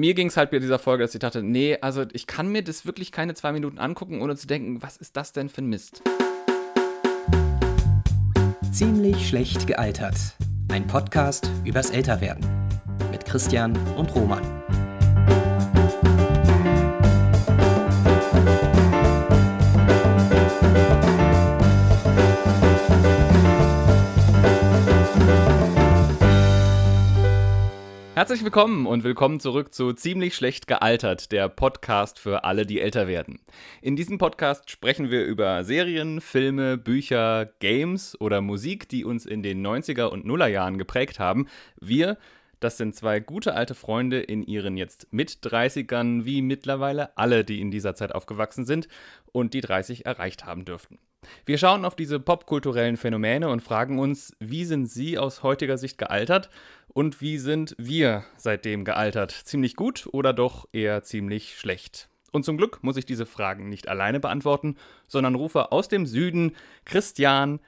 mir ging es halt bei dieser Folge, dass ich dachte, nee, also ich kann mir das wirklich keine zwei Minuten angucken, ohne zu denken, was ist das denn für ein Mist? Ziemlich schlecht gealtert. Ein Podcast übers Älterwerden. Mit Christian und Roman. Herzlich willkommen und willkommen zurück zu Ziemlich schlecht gealtert, der Podcast für alle, die älter werden. In diesem Podcast sprechen wir über Serien, Filme, Bücher, Games oder Musik, die uns in den 90er und Nullerjahren geprägt haben. Wir, das sind zwei gute alte Freunde in ihren jetzt mit 30ern, wie mittlerweile alle, die in dieser Zeit aufgewachsen sind und die 30 erreicht haben dürften. Wir schauen auf diese popkulturellen Phänomene und fragen uns, wie sind sie aus heutiger Sicht gealtert und wie sind wir seitdem gealtert? Ziemlich gut oder doch eher ziemlich schlecht? Und zum Glück muss ich diese Fragen nicht alleine beantworten, sondern rufe aus dem Süden Christian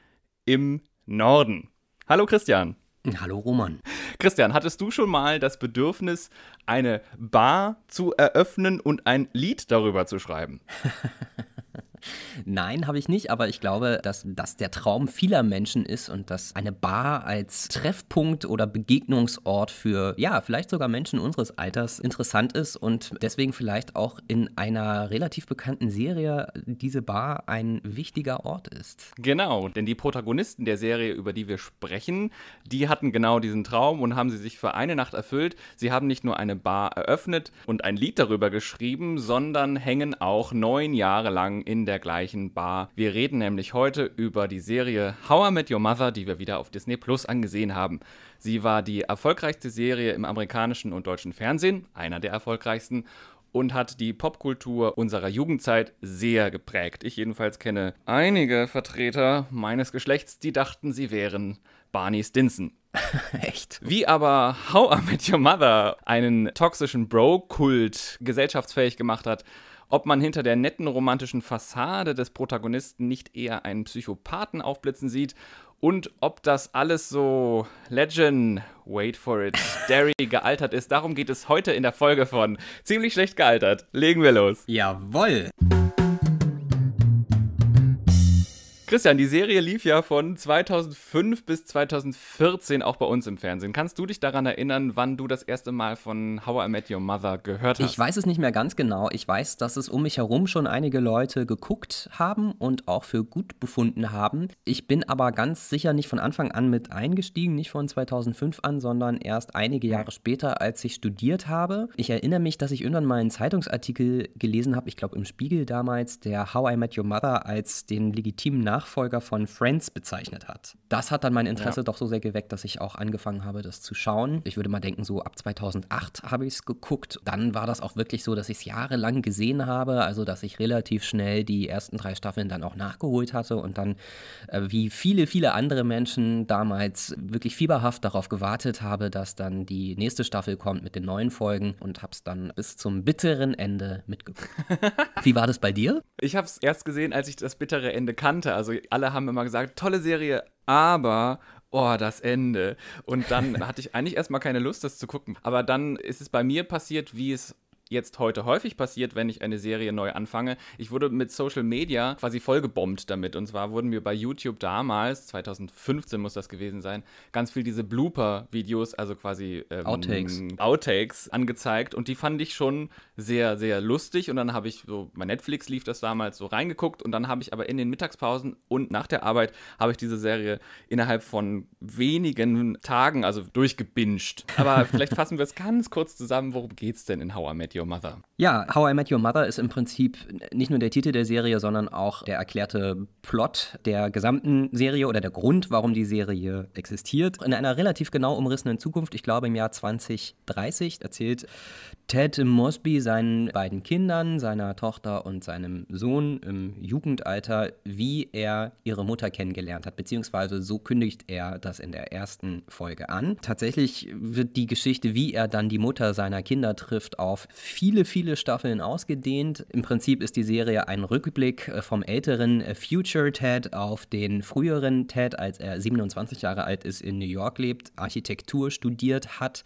im Norden. Hallo Christian. Hallo Roman. Christian, hattest du schon mal das Bedürfnis, eine Bar zu eröffnen und ein Lied darüber zu schreiben? Nein, habe ich nicht, aber ich glaube, dass das der Traum vieler Menschen ist und dass eine Bar als Treffpunkt oder Begegnungsort für, ja, vielleicht sogar Menschen unseres Alters interessant ist und deswegen vielleicht auch in einer relativ bekannten Serie diese Bar ein wichtiger Ort ist. Genau, denn die Protagonisten der Serie, über die wir sprechen, die hatten genau diesen Traum und haben sie sich für eine Nacht erfüllt. Sie haben nicht nur eine Bar eröffnet und ein Lied darüber geschrieben, sondern hängen auch neun Jahre lang in der der gleichen Bar. Wir reden nämlich heute über die Serie How I Met Your Mother, die wir wieder auf Disney Plus angesehen haben. Sie war die erfolgreichste Serie im amerikanischen und deutschen Fernsehen, einer der erfolgreichsten, und hat die Popkultur unserer Jugendzeit sehr geprägt. Ich jedenfalls kenne einige Vertreter meines Geschlechts, die dachten, sie wären Barney Stinson. Echt? Wie aber How I Met Your Mother einen toxischen Bro-Kult gesellschaftsfähig gemacht hat, ob man hinter der netten romantischen Fassade des Protagonisten nicht eher einen Psychopathen aufblitzen sieht und ob das alles so Legend, wait for it, Derry gealtert ist. Darum geht es heute in der Folge von Ziemlich schlecht gealtert. Legen wir los. Jawoll. Christian, die Serie lief ja von 2005 bis 2014 auch bei uns im Fernsehen. Kannst du dich daran erinnern, wann du das erste Mal von How I Met Your Mother gehört hast? Ich weiß es nicht mehr ganz genau. Ich weiß, dass es um mich herum schon einige Leute geguckt haben und auch für gut befunden haben. Ich bin aber ganz sicher nicht von Anfang an mit eingestiegen, nicht von 2005 an, sondern erst einige Jahre später, als ich studiert habe. Ich erinnere mich, dass ich irgendwann mal einen Zeitungsartikel gelesen habe, ich glaube im Spiegel damals, der How I Met Your Mother als den legitimen Nachfolger Nachfolger von Friends bezeichnet hat. Das hat dann mein Interesse ja. doch so sehr geweckt, dass ich auch angefangen habe, das zu schauen. Ich würde mal denken, so ab 2008 habe ich es geguckt. Dann war das auch wirklich so, dass ich es jahrelang gesehen habe, also dass ich relativ schnell die ersten drei Staffeln dann auch nachgeholt hatte und dann äh, wie viele, viele andere Menschen damals wirklich fieberhaft darauf gewartet habe, dass dann die nächste Staffel kommt mit den neuen Folgen und habe es dann bis zum bitteren Ende mitgeguckt. wie war das bei dir? Ich habe es erst gesehen, als ich das bittere Ende kannte. Also alle haben immer gesagt, tolle Serie, aber oh, das Ende. Und dann hatte ich eigentlich erstmal keine Lust, das zu gucken. Aber dann ist es bei mir passiert, wie es jetzt heute häufig passiert, wenn ich eine Serie neu anfange. Ich wurde mit Social Media quasi vollgebombt damit. Und zwar wurden mir bei YouTube damals, 2015 muss das gewesen sein, ganz viel diese Blooper-Videos, also quasi ähm, Outtakes. Outtakes angezeigt. Und die fand ich schon sehr, sehr lustig. Und dann habe ich so, bei Netflix lief das damals so reingeguckt. Und dann habe ich aber in den Mittagspausen und nach der Arbeit habe ich diese Serie innerhalb von wenigen Tagen, also durchgebinged. Aber vielleicht fassen wir es ganz kurz zusammen, worum geht es denn in How I Met Your Your Mother. Ja, How I Met Your Mother ist im Prinzip nicht nur der Titel der Serie, sondern auch der erklärte Plot der gesamten Serie oder der Grund, warum die Serie existiert. In einer relativ genau umrissenen Zukunft, ich glaube im Jahr 2030, erzählt Ted Mosby seinen beiden Kindern, seiner Tochter und seinem Sohn im Jugendalter, wie er ihre Mutter kennengelernt hat, beziehungsweise so kündigt er das in der ersten Folge an. Tatsächlich wird die Geschichte, wie er dann die Mutter seiner Kinder trifft, auf viele, viele Staffeln ausgedehnt. Im Prinzip ist die Serie ein Rückblick vom älteren Future Ted auf den früheren Ted, als er 27 Jahre alt ist, in New York lebt, Architektur studiert hat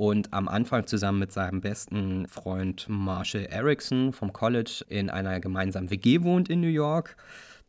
und am Anfang zusammen mit seinem besten Freund Marshall Erickson vom College in einer gemeinsamen WG wohnt in New York.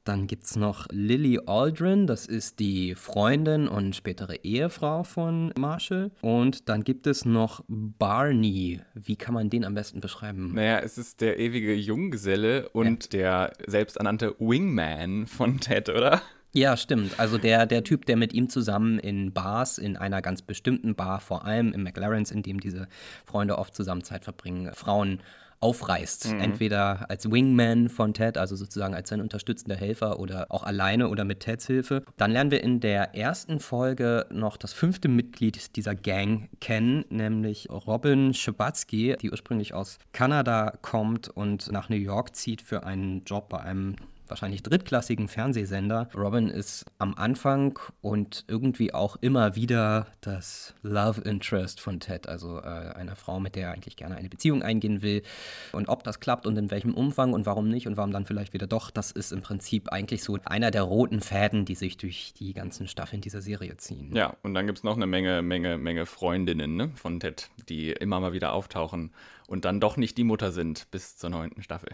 Dann gibt es noch Lily Aldrin, das ist die Freundin und spätere Ehefrau von Marshall. Und dann gibt es noch Barney. Wie kann man den am besten beschreiben? Naja, es ist der ewige Junggeselle und ja. der selbsternannte Wingman von Ted, oder? Ja, stimmt. Also der, der Typ, der mit ihm zusammen in Bars, in einer ganz bestimmten Bar, vor allem im McLaren's, in dem diese Freunde oft zusammen Zeit verbringen, Frauen aufreißt. Mhm. Entweder als Wingman von Ted, also sozusagen als sein unterstützender Helfer oder auch alleine oder mit Teds Hilfe. Dann lernen wir in der ersten Folge noch das fünfte Mitglied dieser Gang kennen, nämlich Robin Schabatsky, die ursprünglich aus Kanada kommt und nach New York zieht für einen Job bei einem wahrscheinlich drittklassigen Fernsehsender. Robin ist am Anfang und irgendwie auch immer wieder das Love Interest von Ted, also äh, einer Frau, mit der er eigentlich gerne eine Beziehung eingehen will. Und ob das klappt und in welchem Umfang und warum nicht und warum dann vielleicht wieder doch, das ist im Prinzip eigentlich so einer der roten Fäden, die sich durch die ganzen Staffeln dieser Serie ziehen. Ja, und dann gibt es noch eine Menge, Menge, Menge Freundinnen ne, von Ted, die immer mal wieder auftauchen und dann doch nicht die Mutter sind bis zur neunten Staffel.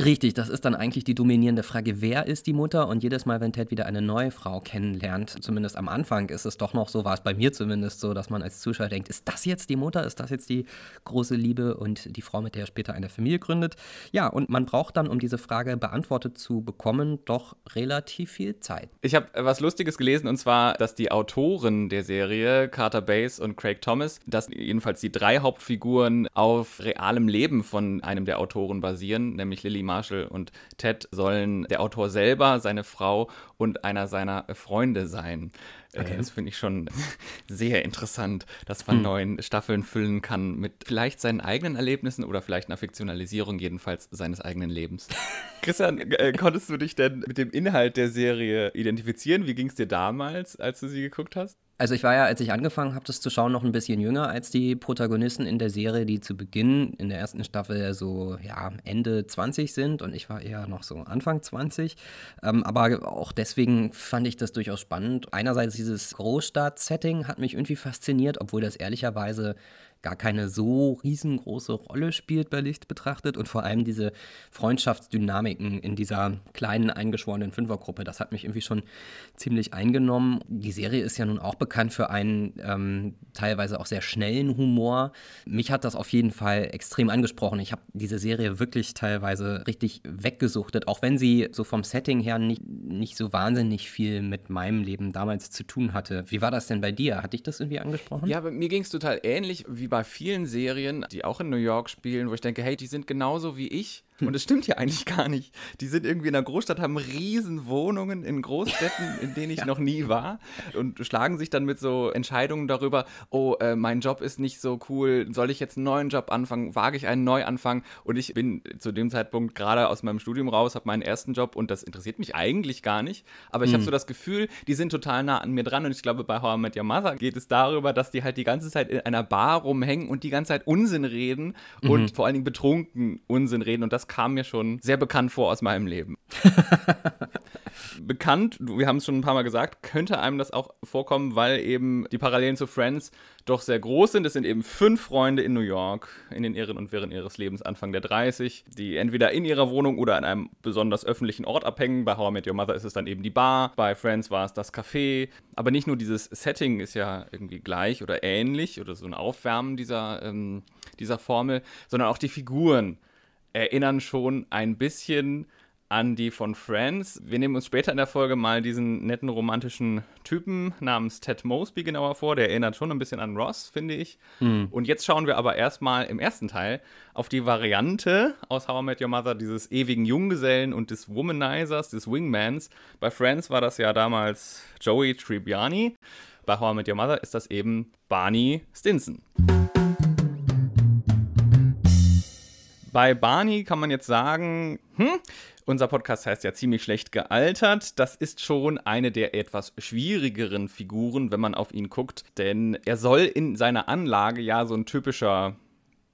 Richtig, das ist dann eigentlich die dominierende Frage, wer ist die Mutter? Und jedes Mal, wenn Ted wieder eine neue Frau kennenlernt, zumindest am Anfang ist es doch noch so, war es bei mir zumindest so, dass man als Zuschauer denkt, ist das jetzt die Mutter? Ist das jetzt die große Liebe und die Frau, mit der er später eine Familie gründet? Ja, und man braucht dann, um diese Frage beantwortet zu bekommen, doch relativ viel Zeit. Ich habe was Lustiges gelesen und zwar, dass die Autoren der Serie, Carter Bass und Craig Thomas, dass jedenfalls die drei Hauptfiguren auf realem Leben von einem der Autoren basieren, nämlich Lily Marshall und Ted sollen der Autor selber, seine Frau und einer seiner Freunde sein. Äh, okay. Das finde ich schon sehr interessant, dass man hm. neuen Staffeln füllen kann mit vielleicht seinen eigenen Erlebnissen oder vielleicht einer Fiktionalisierung jedenfalls seines eigenen Lebens. Christian, äh, konntest du dich denn mit dem Inhalt der Serie identifizieren? Wie ging es dir damals, als du sie geguckt hast? Also ich war ja, als ich angefangen habe, das zu schauen, noch ein bisschen jünger als die Protagonisten in der Serie, die zu Beginn in der ersten Staffel so ja, Ende 20 sind und ich war eher noch so Anfang 20. Ähm, aber auch deswegen fand ich das durchaus spannend. Einerseits dieses Großstadt-Setting hat mich irgendwie fasziniert, obwohl das ehrlicherweise gar keine so riesengroße Rolle spielt bei Licht betrachtet und vor allem diese Freundschaftsdynamiken in dieser kleinen eingeschworenen Fünfergruppe, das hat mich irgendwie schon ziemlich eingenommen. Die Serie ist ja nun auch bekannt für einen ähm, teilweise auch sehr schnellen Humor. Mich hat das auf jeden Fall extrem angesprochen. Ich habe diese Serie wirklich teilweise richtig weggesuchtet, auch wenn sie so vom Setting her nicht, nicht so wahnsinnig viel mit meinem Leben damals zu tun hatte. Wie war das denn bei dir? Hat dich das irgendwie angesprochen? Ja, mir ging es total ähnlich wie bei vielen Serien, die auch in New York spielen, wo ich denke, hey, die sind genauso wie ich und das stimmt ja eigentlich gar nicht. Die sind irgendwie in einer Großstadt, haben riesen Wohnungen in Großstädten, in denen ich ja. noch nie war und schlagen sich dann mit so Entscheidungen darüber, oh, äh, mein Job ist nicht so cool, soll ich jetzt einen neuen Job anfangen, wage ich einen Neuanfang? Und ich bin zu dem Zeitpunkt gerade aus meinem Studium raus, habe meinen ersten Job und das interessiert mich eigentlich gar nicht. Aber ich mhm. habe so das Gefühl, die sind total nah an mir dran und ich glaube, bei How I Met Your Mother geht es darüber, dass die halt die ganze Zeit in einer Bar rumhängen und die ganze Zeit Unsinn reden mhm. und vor allen Dingen betrunken Unsinn reden und das kam mir schon sehr bekannt vor aus meinem Leben. bekannt, wir haben es schon ein paar Mal gesagt, könnte einem das auch vorkommen, weil eben die Parallelen zu Friends doch sehr groß sind. Es sind eben fünf Freunde in New York in den Irren und Wirren ihres Lebens Anfang der 30, die entweder in ihrer Wohnung oder an einem besonders öffentlichen Ort abhängen. Bei How I Met Your Mother ist es dann eben die Bar, bei Friends war es das Café. Aber nicht nur dieses Setting ist ja irgendwie gleich oder ähnlich oder so ein Aufwärmen dieser, ähm, dieser Formel, sondern auch die Figuren erinnern schon ein bisschen an die von Friends. Wir nehmen uns später in der Folge mal diesen netten romantischen Typen namens Ted Mosby genauer vor. Der erinnert schon ein bisschen an Ross, finde ich. Mhm. Und jetzt schauen wir aber erstmal im ersten Teil auf die Variante aus How I Met Your Mother dieses ewigen Junggesellen und des Womanizers, des Wingmans. Bei Friends war das ja damals Joey Tribbiani. Bei How I Met Your Mother ist das eben Barney Stinson. Bei Barney kann man jetzt sagen, hm, unser Podcast heißt ja ziemlich schlecht gealtert. Das ist schon eine der etwas schwierigeren Figuren, wenn man auf ihn guckt, denn er soll in seiner Anlage ja so ein typischer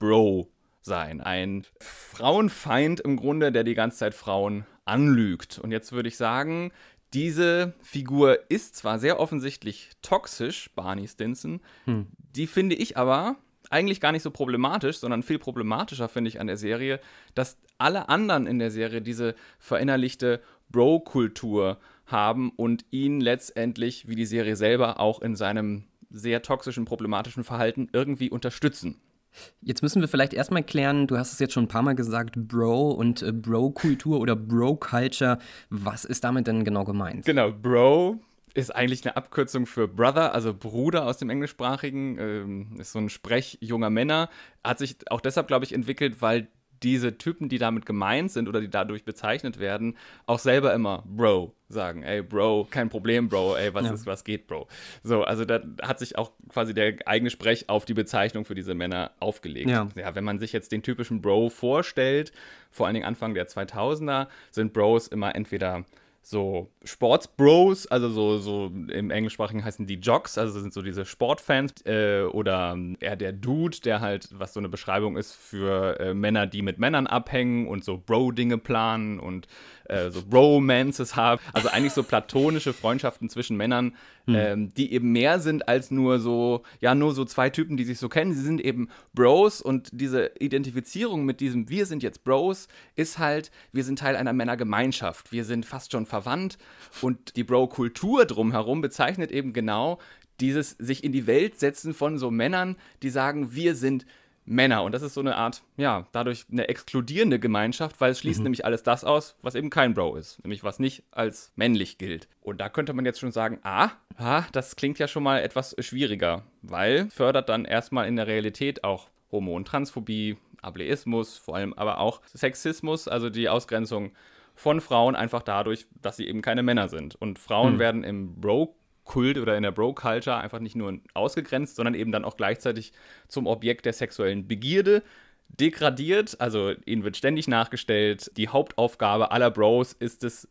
Bro sein. Ein Frauenfeind im Grunde, der die ganze Zeit Frauen anlügt. Und jetzt würde ich sagen, diese Figur ist zwar sehr offensichtlich toxisch, Barney Stinson, hm. die finde ich aber eigentlich gar nicht so problematisch, sondern viel problematischer finde ich an der Serie, dass alle anderen in der Serie diese verinnerlichte Bro-Kultur haben und ihn letztendlich, wie die Serie selber, auch in seinem sehr toxischen, problematischen Verhalten irgendwie unterstützen. Jetzt müssen wir vielleicht erstmal klären, du hast es jetzt schon ein paar Mal gesagt, Bro und äh, Bro-Kultur oder Bro-Culture. Was ist damit denn genau gemeint? Genau, Bro ist eigentlich eine Abkürzung für Brother, also Bruder aus dem Englischsprachigen. Ähm, ist so ein Sprech junger Männer. Hat sich auch deshalb, glaube ich, entwickelt, weil diese Typen, die damit gemeint sind oder die dadurch bezeichnet werden, auch selber immer Bro sagen. Ey, Bro, kein Problem, Bro, ey, was ja. ist, was geht, Bro? So, also da hat sich auch quasi der eigene Sprech auf die Bezeichnung für diese Männer aufgelegt. Ja. ja, wenn man sich jetzt den typischen Bro vorstellt, vor allen Dingen Anfang der 2000er, sind Bros immer entweder so Sportsbros, also so, so im Englischsprachigen heißen die Jocks, also sind so diese Sportfans äh, oder eher der Dude, der halt, was so eine Beschreibung ist für äh, Männer, die mit Männern abhängen und so Bro-Dinge planen und äh, so Romances haben. Also eigentlich so platonische Freundschaften zwischen Männern, hm. ähm, die eben mehr sind als nur so, ja, nur so zwei Typen, die sich so kennen. Sie sind eben Bros und diese Identifizierung mit diesem Wir sind jetzt Bros ist halt, wir sind Teil einer Männergemeinschaft. Wir sind fast schon verwandt und die Bro-Kultur drumherum bezeichnet eben genau dieses sich in die Welt setzen von so Männern, die sagen, wir sind Männer. Und das ist so eine Art, ja, dadurch eine exkludierende Gemeinschaft, weil es schließt mhm. nämlich alles das aus, was eben kein Bro ist, nämlich was nicht als männlich gilt. Und da könnte man jetzt schon sagen, ah, ah das klingt ja schon mal etwas schwieriger, weil fördert dann erstmal in der Realität auch Homo- und Transphobie, Ableismus, vor allem aber auch Sexismus, also die Ausgrenzung von Frauen einfach dadurch, dass sie eben keine Männer sind. Und Frauen mhm. werden im Bro Kult oder in der Bro-Culture einfach nicht nur ausgegrenzt, sondern eben dann auch gleichzeitig zum Objekt der sexuellen Begierde degradiert. Also ihnen wird ständig nachgestellt. Die Hauptaufgabe aller Bros ist es,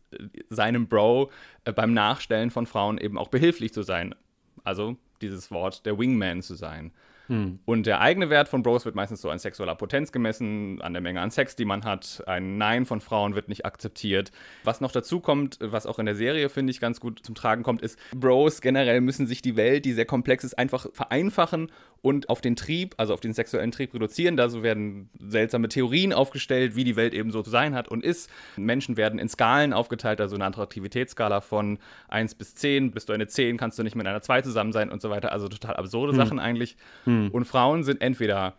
seinem Bro äh, beim Nachstellen von Frauen eben auch behilflich zu sein. Also dieses Wort der Wingman zu sein. Hm. Und der eigene Wert von Bros wird meistens so an sexueller Potenz gemessen, an der Menge an Sex, die man hat. Ein Nein von Frauen wird nicht akzeptiert. Was noch dazu kommt, was auch in der Serie, finde ich, ganz gut zum Tragen kommt, ist, Bros generell müssen sich die Welt, die sehr komplex ist, einfach vereinfachen und auf den Trieb, also auf den sexuellen Trieb reduzieren. Da so werden seltsame Theorien aufgestellt, wie die Welt eben so zu sein hat und ist. Menschen werden in Skalen aufgeteilt, also eine Attraktivitätsskala von 1 bis 10. Bist du eine 10, kannst du nicht mit einer 2 zusammen sein und so weiter. Also total absurde hm. Sachen eigentlich. Hm. Und Frauen sind entweder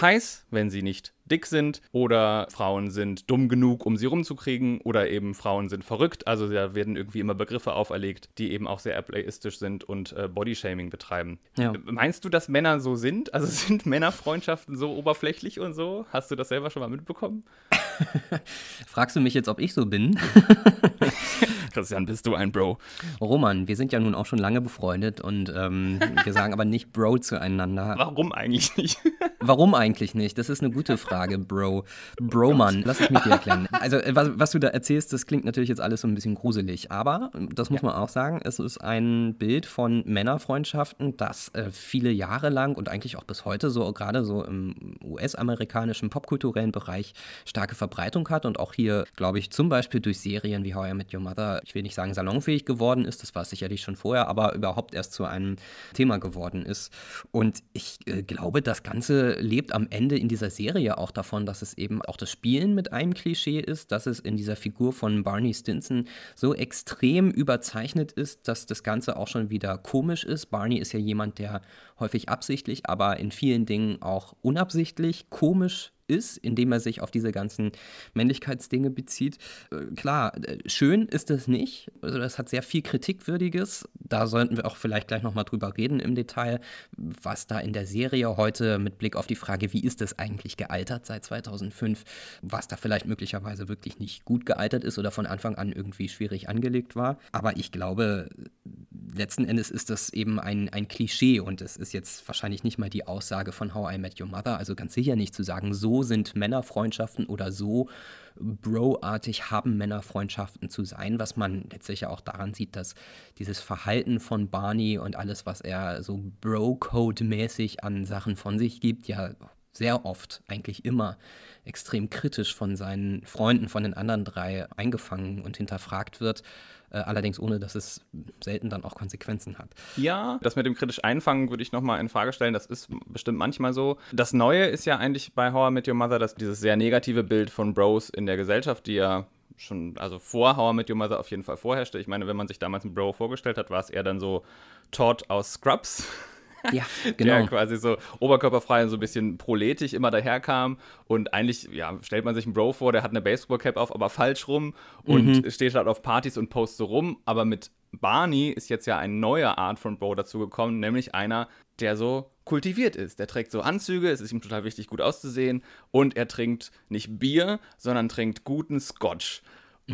heiß, wenn sie nicht dick sind, oder Frauen sind dumm genug, um sie rumzukriegen, oder eben Frauen sind verrückt. Also da werden irgendwie immer Begriffe auferlegt, die eben auch sehr ableistisch sind und äh, Bodyshaming betreiben. Ja. Meinst du, dass Männer so sind? Also sind Männerfreundschaften so oberflächlich und so? Hast du das selber schon mal mitbekommen? Fragst du mich jetzt, ob ich so bin? Christian, bist du ein Bro? Roman, wir sind ja nun auch schon lange befreundet und ähm, wir sagen aber nicht Bro zueinander. Warum eigentlich nicht? Warum eigentlich nicht? Das ist eine gute Frage, Bro. Broman, lass es mich dir erklären. Also, was, was, du da erzählst, das klingt natürlich jetzt alles so ein bisschen gruselig, aber das muss ja. man auch sagen, es ist ein Bild von Männerfreundschaften, das äh, viele Jahre lang und eigentlich auch bis heute so, gerade so im US-amerikanischen popkulturellen Bereich, starke Verbreitung hat und auch hier, glaube ich, zum Beispiel durch Serien wie How I Met Your Mother ich will nicht sagen salonfähig geworden ist, das war es sicherlich schon vorher, aber überhaupt erst zu einem Thema geworden ist. Und ich äh, glaube, das Ganze lebt am Ende in dieser Serie auch davon, dass es eben auch das Spielen mit einem Klischee ist, dass es in dieser Figur von Barney Stinson so extrem überzeichnet ist, dass das Ganze auch schon wieder komisch ist. Barney ist ja jemand, der häufig absichtlich, aber in vielen Dingen auch unabsichtlich komisch ist, indem er sich auf diese ganzen Männlichkeitsdinge bezieht. Äh, klar, äh, schön ist es nicht. Also das hat sehr viel Kritikwürdiges. Da sollten wir auch vielleicht gleich nochmal drüber reden im Detail, was da in der Serie heute mit Blick auf die Frage, wie ist es eigentlich gealtert seit 2005, was da vielleicht möglicherweise wirklich nicht gut gealtert ist oder von Anfang an irgendwie schwierig angelegt war. Aber ich glaube, letzten Endes ist das eben ein, ein Klischee und es ist jetzt wahrscheinlich nicht mal die Aussage von How I Met Your Mother, also ganz sicher nicht zu sagen, so sind Männerfreundschaften oder so Bro-artig haben Männerfreundschaften zu sein, was man letztlich auch daran sieht, dass dieses Verhalten von Barney und alles, was er so Bro-Code-mäßig an Sachen von sich gibt, ja sehr oft, eigentlich immer, extrem kritisch von seinen Freunden, von den anderen drei eingefangen und hinterfragt wird. Äh, allerdings ohne, dass es selten dann auch Konsequenzen hat. Ja, das mit dem kritisch Einfangen würde ich nochmal in Frage stellen. Das ist bestimmt manchmal so. Das Neue ist ja eigentlich bei How I Met Your Mother, dass dieses sehr negative Bild von Bros in der Gesellschaft, die ja schon, also vor How I Met Your Mother auf jeden Fall vorherrschte. Ich meine, wenn man sich damals einen Bro vorgestellt hat, war es eher dann so Todd aus Scrubs. Ja, genau. Der quasi so oberkörperfrei und so ein bisschen proletisch immer daherkam. Und eigentlich, ja, stellt man sich einen Bro vor, der hat eine Baseballcap auf, aber falsch rum und mhm. steht halt auf Partys und postet so rum. Aber mit Barney ist jetzt ja eine neue Art von Bro dazu gekommen, nämlich einer, der so kultiviert ist. Der trägt so Anzüge, es ist ihm total wichtig, gut auszusehen und er trinkt nicht Bier, sondern trinkt guten Scotch.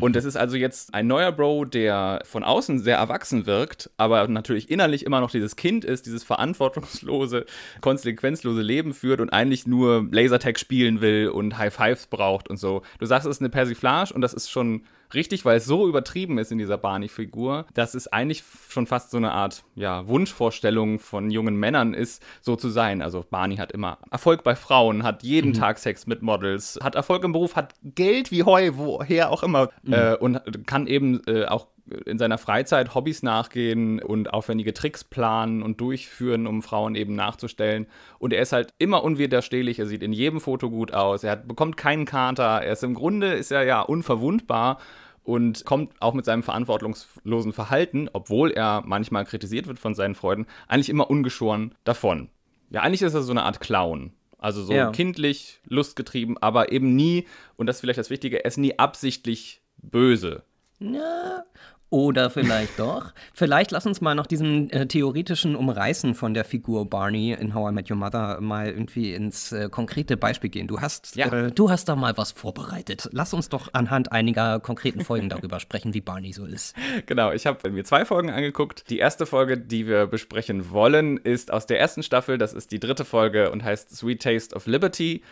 Und es ist also jetzt ein neuer Bro, der von außen sehr erwachsen wirkt, aber natürlich innerlich immer noch dieses Kind ist, dieses verantwortungslose, konsequenzlose Leben führt und eigentlich nur Lasertag spielen will und High Fives braucht und so. Du sagst, es ist eine Persiflage und das ist schon richtig, weil es so übertrieben ist in dieser Barney-Figur, dass es eigentlich schon fast so eine Art ja, Wunschvorstellung von jungen Männern ist, so zu sein. Also Barney hat immer Erfolg bei Frauen, hat jeden mhm. Tag Sex mit Models, hat Erfolg im Beruf, hat Geld wie Heu, woher auch immer mhm. äh, und kann eben äh, auch in seiner Freizeit Hobbys nachgehen und aufwendige Tricks planen und durchführen, um Frauen eben nachzustellen. Und er ist halt immer unwiderstehlich, er sieht in jedem Foto gut aus, er hat, bekommt keinen Kater, er ist im Grunde ist er ja unverwundbar und kommt auch mit seinem verantwortungslosen Verhalten, obwohl er manchmal kritisiert wird von seinen Freunden, eigentlich immer ungeschoren davon. Ja, eigentlich ist er so eine Art Clown. Also so ja. kindlich, lustgetrieben, aber eben nie, und das ist vielleicht das Wichtige, er ist nie absichtlich böse. Ja, oder vielleicht doch. Vielleicht lass uns mal nach diesem äh, theoretischen Umreißen von der Figur Barney in How I Met Your Mother mal irgendwie ins äh, konkrete Beispiel gehen. Du hast, ja. äh, du hast da mal was vorbereitet. Lass uns doch anhand einiger konkreten Folgen darüber sprechen, wie Barney so ist. Genau, ich habe mir zwei Folgen angeguckt. Die erste Folge, die wir besprechen wollen, ist aus der ersten Staffel. Das ist die dritte Folge und heißt Sweet Taste of Liberty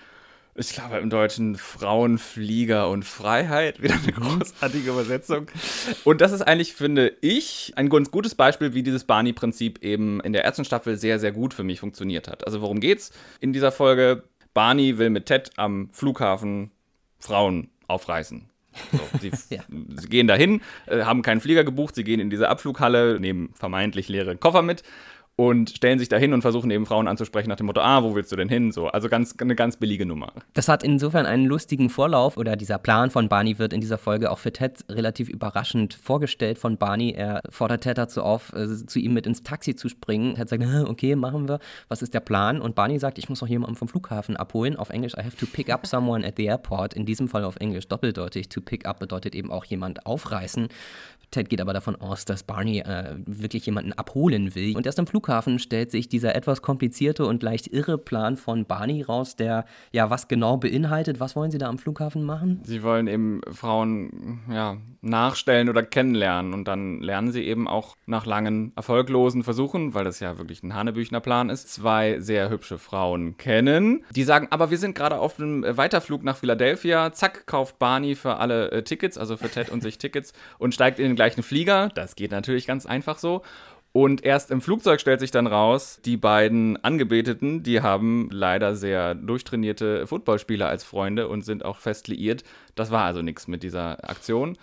ich glaube im Deutschen Frauen, Flieger und Freiheit. Wieder eine mhm. großartige Übersetzung. Und das ist eigentlich, finde ich, ein ganz gutes Beispiel, wie dieses Barney-Prinzip eben in der ersten Staffel sehr, sehr gut für mich funktioniert hat. Also worum geht's in dieser Folge? Barney will mit Ted am Flughafen Frauen aufreißen. So, sie, ja. sie, gehen dahin, äh, haben keinen Flieger gebucht, sie gehen in diese Abflughalle, nehmen vermeintlich leere Koffer mit und stellen sich dahin und versuchen eben Frauen anzusprechen nach dem Motto, ah, wo willst du denn hin? So, also ganz, eine ganz billige Nummer. Das hat insofern einen lustigen Vorlauf oder dieser Plan von Barney wird in dieser Folge auch für Ted relativ überraschend vorgestellt von Barney. Er fordert Ted dazu auf, äh, zu ihm mit ins Taxi zu springen. Ted sagt, okay, machen wir. Was ist der Plan? Und Barney sagt, ich muss noch jemanden vom Flughafen abholen. Auf Englisch, I have to pick up someone at the airport. In diesem Fall auf Englisch doppeldeutig. To pick up bedeutet eben auch jemand aufreißen. Ted geht aber davon aus, dass Barney äh, wirklich jemanden abholen will. Und erst am Flughafen stellt sich dieser etwas komplizierte und leicht irre Plan von Barney raus, der ja was genau beinhaltet. Was wollen Sie da am Flughafen machen? Sie wollen eben Frauen ja, nachstellen oder kennenlernen. Und dann lernen sie eben auch nach langen erfolglosen Versuchen, weil das ja wirklich ein Hanebüchner Plan ist, zwei sehr hübsche Frauen kennen. Die sagen, aber wir sind gerade auf einem Weiterflug nach Philadelphia. Zack, kauft Barney für alle äh, Tickets, also für Ted und sich Tickets und steigt in den gleichen Flieger. Das geht natürlich ganz einfach so. Und erst im Flugzeug stellt sich dann raus, die beiden Angebeteten, die haben leider sehr durchtrainierte Footballspieler als Freunde und sind auch fest liiert. Das war also nichts mit dieser Aktion.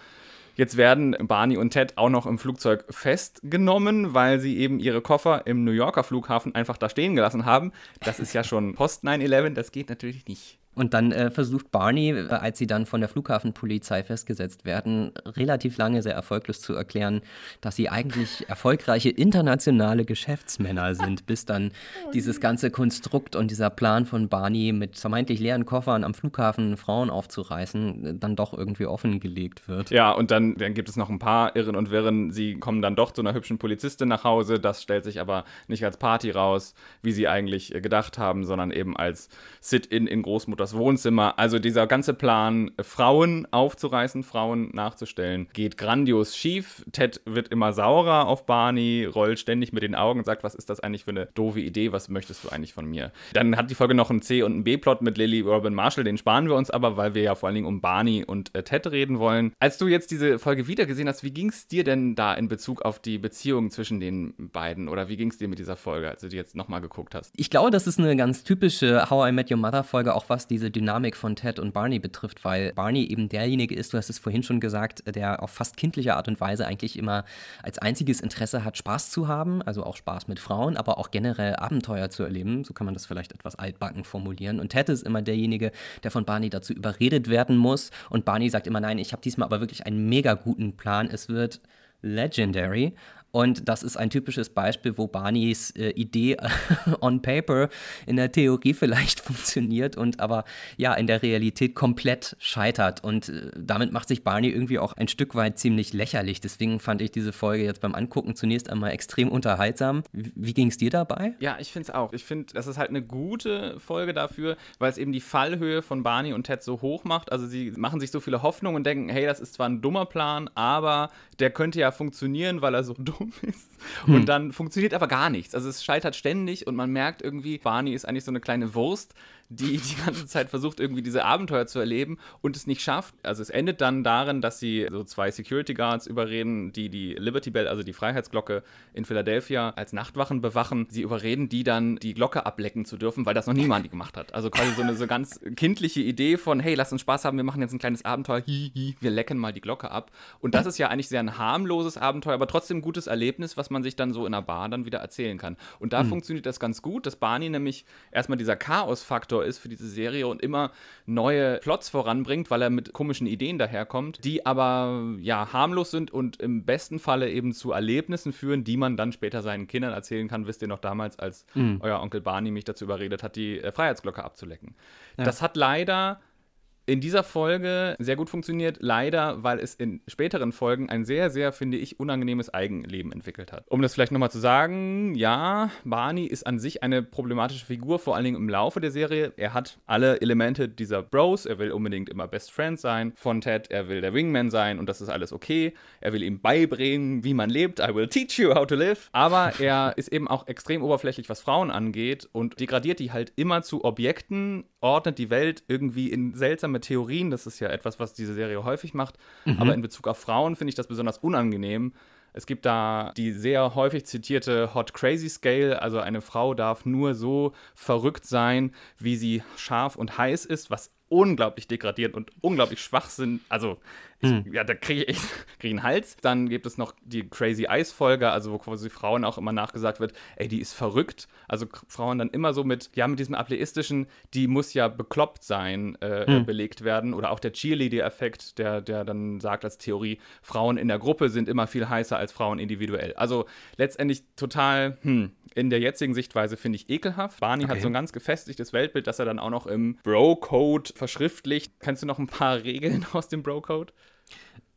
Jetzt werden Barney und Ted auch noch im Flugzeug festgenommen, weil sie eben ihre Koffer im New Yorker Flughafen einfach da stehen gelassen haben. Das ist ja schon post 9-11, das geht natürlich nicht. Und dann äh, versucht Barney, äh, als sie dann von der Flughafenpolizei festgesetzt werden, relativ lange sehr erfolglos zu erklären, dass sie eigentlich erfolgreiche internationale Geschäftsmänner sind, bis dann dieses ganze Konstrukt und dieser Plan von Barney mit vermeintlich leeren Koffern am Flughafen Frauen aufzureißen, äh, dann doch irgendwie offengelegt wird. Ja, und dann, dann gibt es noch ein paar Irren und Wirren. Sie kommen dann doch zu einer hübschen Polizistin nach Hause. Das stellt sich aber nicht als Party raus, wie sie eigentlich äh, gedacht haben, sondern eben als Sit-in in Großmutter das Wohnzimmer. Also dieser ganze Plan, Frauen aufzureißen, Frauen nachzustellen, geht grandios schief. Ted wird immer saurer auf Barney, rollt ständig mit den Augen und sagt, was ist das eigentlich für eine doofe Idee, was möchtest du eigentlich von mir? Dann hat die Folge noch einen C- und einen B-Plot mit Lily Robin Marshall, den sparen wir uns aber, weil wir ja vor allen Dingen um Barney und äh, Ted reden wollen. Als du jetzt diese Folge wiedergesehen hast, wie ging es dir denn da in Bezug auf die Beziehung zwischen den beiden oder wie ging es dir mit dieser Folge, als du die jetzt nochmal geguckt hast? Ich glaube, das ist eine ganz typische How I Met Your Mother Folge, auch was diese Dynamik von Ted und Barney betrifft, weil Barney eben derjenige ist, du hast es vorhin schon gesagt, der auf fast kindliche Art und Weise eigentlich immer als einziges Interesse hat, Spaß zu haben, also auch Spaß mit Frauen, aber auch generell Abenteuer zu erleben. So kann man das vielleicht etwas altbacken formulieren. Und Ted ist immer derjenige, der von Barney dazu überredet werden muss. Und Barney sagt immer, nein, ich habe diesmal aber wirklich einen mega guten Plan. Es wird legendary. Und das ist ein typisches Beispiel, wo Barneys äh, Idee on paper in der Theorie vielleicht funktioniert und aber ja in der Realität komplett scheitert. Und äh, damit macht sich Barney irgendwie auch ein Stück weit ziemlich lächerlich. Deswegen fand ich diese Folge jetzt beim Angucken zunächst einmal extrem unterhaltsam. Wie, wie ging es dir dabei? Ja, ich finde es auch. Ich finde, das ist halt eine gute Folge dafür, weil es eben die Fallhöhe von Barney und Ted so hoch macht. Also sie machen sich so viele Hoffnungen und denken, hey, das ist zwar ein dummer Plan, aber der könnte ja funktionieren, weil er so dumm dumm ist. Und hm. dann funktioniert aber gar nichts. Also es scheitert ständig und man merkt irgendwie, Barney ist eigentlich so eine kleine Wurst, die die ganze Zeit versucht, irgendwie diese Abenteuer zu erleben und es nicht schafft. Also es endet dann darin, dass sie so zwei Security Guards überreden, die die Liberty Bell, also die Freiheitsglocke in Philadelphia als Nachtwachen bewachen. Sie überreden die dann, die Glocke ablecken zu dürfen, weil das noch niemand gemacht hat. Also quasi so eine so ganz kindliche Idee von, hey, lass uns Spaß haben, wir machen jetzt ein kleines Abenteuer, hi, hi, wir lecken mal die Glocke ab. Und das ist ja eigentlich sehr ein harmloses Abenteuer, aber trotzdem ein gutes Erlebnis, was man sich dann so in einer Bar dann wieder erzählen kann. Und da mhm. funktioniert das ganz gut, dass Barney nämlich erstmal dieser Chaos-Faktor ist für diese Serie und immer neue Plots voranbringt, weil er mit komischen Ideen daherkommt, die aber ja harmlos sind und im besten Falle eben zu Erlebnissen führen, die man dann später seinen Kindern erzählen kann. Wisst ihr noch damals, als mhm. euer Onkel Barney mich dazu überredet hat, die äh, Freiheitsglocke abzulecken. Ja. Das hat leider in dieser Folge sehr gut funktioniert, leider, weil es in späteren Folgen ein sehr, sehr, finde ich, unangenehmes Eigenleben entwickelt hat. Um das vielleicht nochmal zu sagen, ja, Barney ist an sich eine problematische Figur, vor allen Dingen im Laufe der Serie. Er hat alle Elemente dieser Bros, er will unbedingt immer Best Friend sein von Ted, er will der Wingman sein und das ist alles okay. Er will ihm beibringen, wie man lebt. I will teach you how to live. Aber er ist eben auch extrem oberflächlich, was Frauen angeht und degradiert die halt immer zu Objekten, ordnet die Welt irgendwie in seltsame seltsame Theorien. Das ist ja etwas, was diese Serie häufig macht. Mhm. Aber in Bezug auf Frauen finde ich das besonders unangenehm. Es gibt da die sehr häufig zitierte Hot Crazy Scale, also eine Frau darf nur so verrückt sein, wie sie scharf und heiß ist, was unglaublich degradiert und unglaublich schwach sind. Also, hm. ja, da kriege ich einen Hals. Dann gibt es noch die Crazy Eyes Folge, also wo quasi Frauen auch immer nachgesagt wird, ey, die ist verrückt. Also Frauen dann immer so mit, ja, mit diesem ableistischen, die muss ja bekloppt sein, äh, hm. belegt werden. Oder auch der Cheerleader-Effekt, der, der dann sagt als Theorie, Frauen in der Gruppe sind immer viel heißer als Frauen individuell. Also letztendlich total, hm, in der jetzigen Sichtweise finde ich ekelhaft. Barney okay. hat so ein ganz gefestigtes Weltbild, das er dann auch noch im Bro-Code verschriftlicht. Kennst du noch ein paar Regeln aus dem Bro-Code?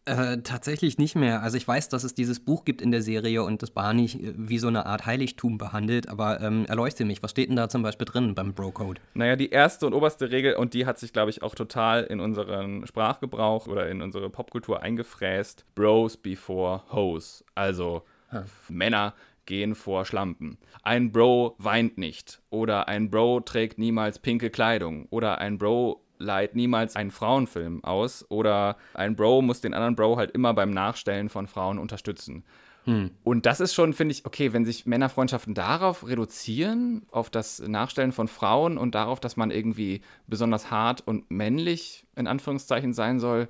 Äh, tatsächlich nicht mehr. Also ich weiß, dass es dieses Buch gibt in der Serie und das Barney äh, wie so eine Art Heiligtum behandelt, aber ähm, erleuchte mich. Was steht denn da zum Beispiel drin beim Bro-Code? Naja, die erste und oberste Regel, und die hat sich, glaube ich, auch total in unseren Sprachgebrauch oder in unsere Popkultur eingefräst. Bros before Hoes. Also hm. Männer gehen vor Schlampen. Ein Bro weint nicht. Oder ein Bro trägt niemals pinke Kleidung. Oder ein Bro leiht niemals einen Frauenfilm aus oder ein Bro muss den anderen Bro halt immer beim Nachstellen von Frauen unterstützen. Hm. Und das ist schon, finde ich, okay, wenn sich Männerfreundschaften darauf reduzieren, auf das Nachstellen von Frauen und darauf, dass man irgendwie besonders hart und männlich in Anführungszeichen sein soll,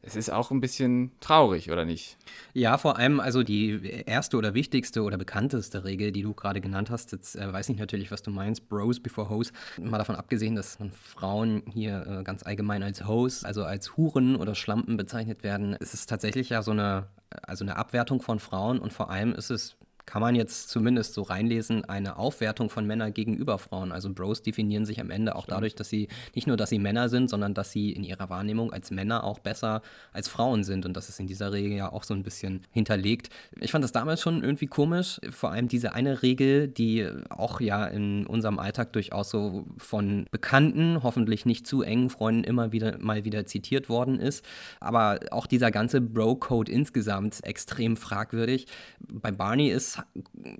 es ist auch ein bisschen traurig, oder nicht? Ja, vor allem also die erste oder wichtigste oder bekannteste Regel, die du gerade genannt hast, jetzt äh, weiß ich natürlich, was du meinst, Bros before Hoes. Mal davon abgesehen, dass Frauen hier äh, ganz allgemein als Hoes, also als Huren oder Schlampen bezeichnet werden, ist es tatsächlich ja so eine, also eine Abwertung von Frauen und vor allem ist es kann man jetzt zumindest so reinlesen, eine Aufwertung von Männern gegenüber Frauen. Also Bros definieren sich am Ende auch Stimmt. dadurch, dass sie nicht nur, dass sie Männer sind, sondern dass sie in ihrer Wahrnehmung als Männer auch besser als Frauen sind. Und das ist in dieser Regel ja auch so ein bisschen hinterlegt. Ich fand das damals schon irgendwie komisch, vor allem diese eine Regel, die auch ja in unserem Alltag durchaus so von bekannten, hoffentlich nicht zu engen Freunden immer wieder mal wieder zitiert worden ist. Aber auch dieser ganze Bro-Code insgesamt extrem fragwürdig. Bei Barney ist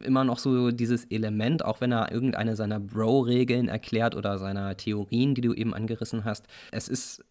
immer noch so dieses Element, auch wenn er irgendeine seiner Bro-Regeln erklärt oder seiner Theorien, die du eben angerissen hast. Es ist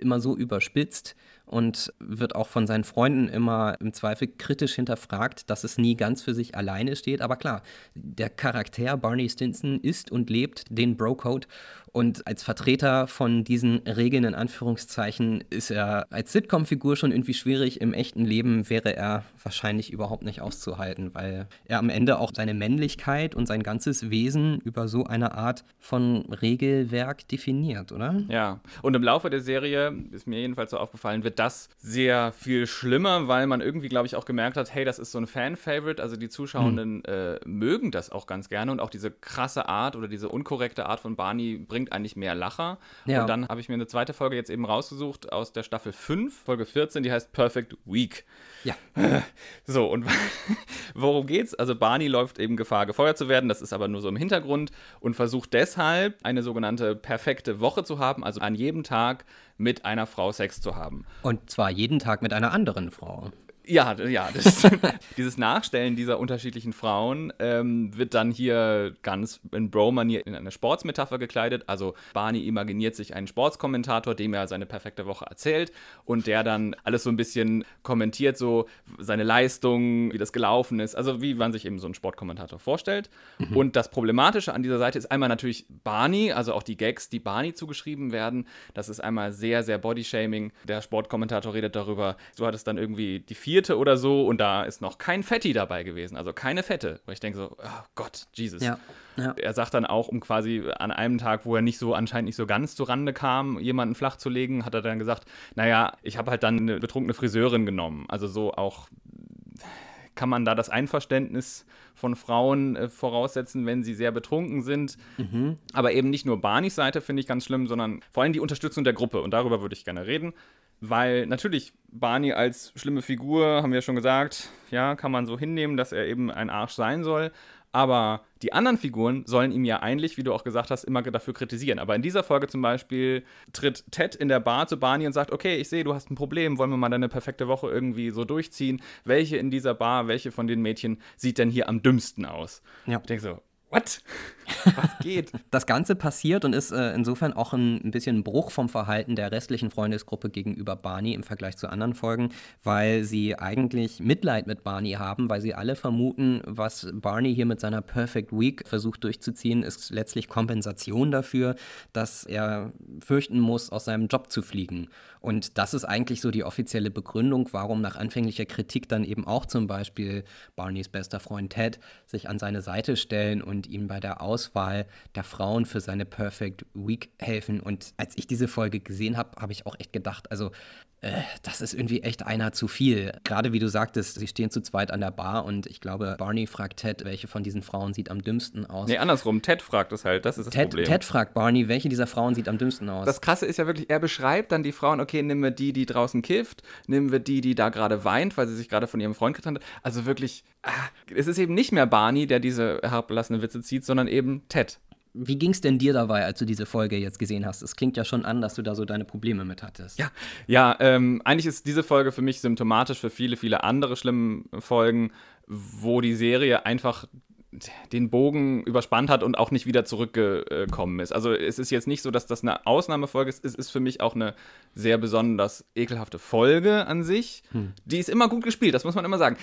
immer so überspitzt und wird auch von seinen Freunden immer im Zweifel kritisch hinterfragt, dass es nie ganz für sich alleine steht. Aber klar, der Charakter Barney Stinson ist und lebt den Bro-Code und als Vertreter von diesen Regeln in Anführungszeichen ist er als Sitcom-Figur schon irgendwie schwierig. Im echten Leben wäre er wahrscheinlich überhaupt nicht auszuhalten, weil er am Ende auch seine Männlichkeit und sein ganzes Wesen über so eine Art von Regelwerk definiert, oder? Ja, und im Laufe der Serie, ist mir jedenfalls so aufgefallen, wird das sehr viel schlimmer, weil man irgendwie, glaube ich, auch gemerkt hat, hey, das ist so ein Fan-Favorite, also die Zuschauenden hm. äh, mögen das auch ganz gerne und auch diese krasse Art oder diese unkorrekte Art von Barney bringt bringt eigentlich mehr Lacher. Ja. Und dann habe ich mir eine zweite Folge jetzt eben rausgesucht aus der Staffel 5, Folge 14, die heißt Perfect Week. Ja. So, und worum geht's? Also Barney läuft eben Gefahr, gefeuert zu werden. Das ist aber nur so im Hintergrund und versucht deshalb eine sogenannte perfekte Woche zu haben, also an jedem Tag mit einer Frau Sex zu haben. Und zwar jeden Tag mit einer anderen Frau. Ja, ja, das, dieses Nachstellen dieser unterschiedlichen Frauen ähm, wird dann hier ganz in Bro-Manier in eine Sportsmetapher gekleidet. Also Barney imaginiert sich einen Sportskommentator, dem er seine perfekte Woche erzählt und der dann alles so ein bisschen kommentiert, so seine Leistung, wie das gelaufen ist. Also wie man sich eben so einen Sportkommentator vorstellt. Mhm. Und das Problematische an dieser Seite ist einmal natürlich Barney, also auch die Gags, die Barney zugeschrieben werden. Das ist einmal sehr, sehr Bodyshaming. Der Sportkommentator redet darüber, du hattest dann irgendwie die vier vierte oder so und da ist noch kein Fetti dabei gewesen, also keine Fette. Wo ich denke so, oh Gott, Jesus. Ja, ja. Er sagt dann auch, um quasi an einem Tag, wo er nicht so anscheinend nicht so ganz zurande kam, jemanden flach zu legen, hat er dann gesagt, naja, ich habe halt dann eine betrunkene Friseurin genommen. Also so auch kann man da das Einverständnis von Frauen äh, voraussetzen, wenn sie sehr betrunken sind. Mhm. Aber eben nicht nur Barneys Seite finde ich ganz schlimm, sondern vor allem die Unterstützung der Gruppe. Und darüber würde ich gerne reden weil natürlich Barney als schlimme Figur, haben wir ja schon gesagt, ja, kann man so hinnehmen, dass er eben ein Arsch sein soll. Aber die anderen Figuren sollen ihm ja eigentlich, wie du auch gesagt hast, immer dafür kritisieren. Aber in dieser Folge zum Beispiel tritt Ted in der Bar zu Barney und sagt: Okay, ich sehe, du hast ein Problem, wollen wir mal deine perfekte Woche irgendwie so durchziehen? Welche in dieser Bar, welche von den Mädchen sieht denn hier am dümmsten aus? Ja. Ich denke so: What? Was geht? das Ganze passiert und ist äh, insofern auch ein, ein, bisschen ein Bruch vom Verhalten der restlichen Freundesgruppe gegenüber Barney im Vergleich zu anderen Folgen, weil sie eigentlich Mitleid mit Barney haben, weil sie alle vermuten, was Barney hier mit seiner Perfect Week versucht durchzuziehen, ist letztlich Kompensation dafür, dass er fürchten muss, aus seinem Job zu fliegen. Und das ist eigentlich so die offizielle Begründung, warum nach anfänglicher Kritik dann eben auch zum Beispiel Barneys bester Freund Ted sich an seine Seite stellen und ihm bei der Auswahl der Frauen für seine Perfect Week helfen. Und als ich diese Folge gesehen habe, habe ich auch echt gedacht, also das ist irgendwie echt einer zu viel. Gerade wie du sagtest, sie stehen zu zweit an der Bar und ich glaube, Barney fragt Ted, welche von diesen Frauen sieht am dümmsten aus. Nee, andersrum, Ted fragt es halt, das ist das Ted, Problem. Ted fragt Barney, welche dieser Frauen sieht am dümmsten aus. Das Krasse ist ja wirklich, er beschreibt dann die Frauen, okay, nehmen wir die, die draußen kifft, nehmen wir die, die da gerade weint, weil sie sich gerade von ihrem Freund getrennt hat. Also wirklich, ah, es ist eben nicht mehr Barney, der diese herabgelassene Witze zieht, sondern eben Ted. Wie ging es denn dir dabei, als du diese Folge jetzt gesehen hast? Es klingt ja schon an, dass du da so deine Probleme mit hattest. Ja, ja ähm, eigentlich ist diese Folge für mich symptomatisch für viele, viele andere schlimme Folgen, wo die Serie einfach den Bogen überspannt hat und auch nicht wieder zurückgekommen ist. Also es ist jetzt nicht so, dass das eine Ausnahmefolge ist. Es ist für mich auch eine sehr besonders ekelhafte Folge an sich. Hm. Die ist immer gut gespielt, das muss man immer sagen.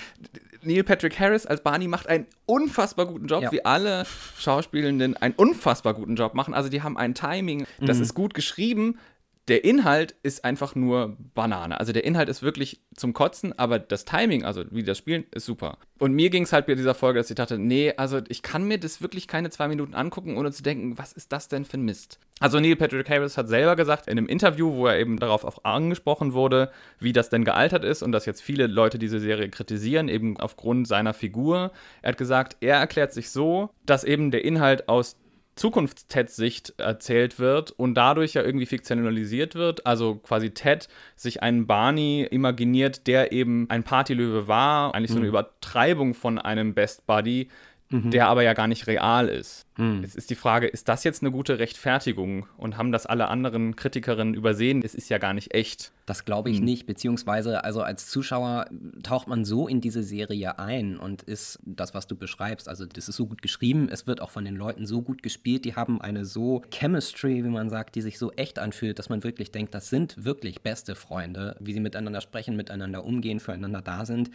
Neil Patrick Harris als Barney macht einen unfassbar guten Job, ja. wie alle Schauspielenden einen unfassbar guten Job machen. Also die haben ein Timing, das mhm. ist gut geschrieben der Inhalt ist einfach nur Banane. Also der Inhalt ist wirklich zum Kotzen, aber das Timing, also wie das Spielen, ist super. Und mir ging es halt bei dieser Folge, dass ich dachte, nee, also ich kann mir das wirklich keine zwei Minuten angucken, ohne zu denken, was ist das denn für ein Mist? Also Neil Patrick Harris hat selber gesagt in einem Interview, wo er eben darauf auch angesprochen wurde, wie das denn gealtert ist und dass jetzt viele Leute diese Serie kritisieren, eben aufgrund seiner Figur. Er hat gesagt, er erklärt sich so, dass eben der Inhalt aus Zukunfts-Ted-Sicht erzählt wird und dadurch ja irgendwie fiktionalisiert wird. Also quasi Ted sich einen Barney imaginiert, der eben ein Partylöwe war, eigentlich so eine mhm. Übertreibung von einem Best Buddy, mhm. der aber ja gar nicht real ist. Hm. Jetzt ist die Frage, ist das jetzt eine gute Rechtfertigung und haben das alle anderen Kritikerinnen übersehen? Es ist ja gar nicht echt. Das glaube ich hm. nicht, beziehungsweise also als Zuschauer taucht man so in diese Serie ein und ist das, was du beschreibst, also das ist so gut geschrieben, es wird auch von den Leuten so gut gespielt, die haben eine so Chemistry, wie man sagt, die sich so echt anfühlt, dass man wirklich denkt, das sind wirklich beste Freunde, wie sie miteinander sprechen, miteinander umgehen, füreinander da sind.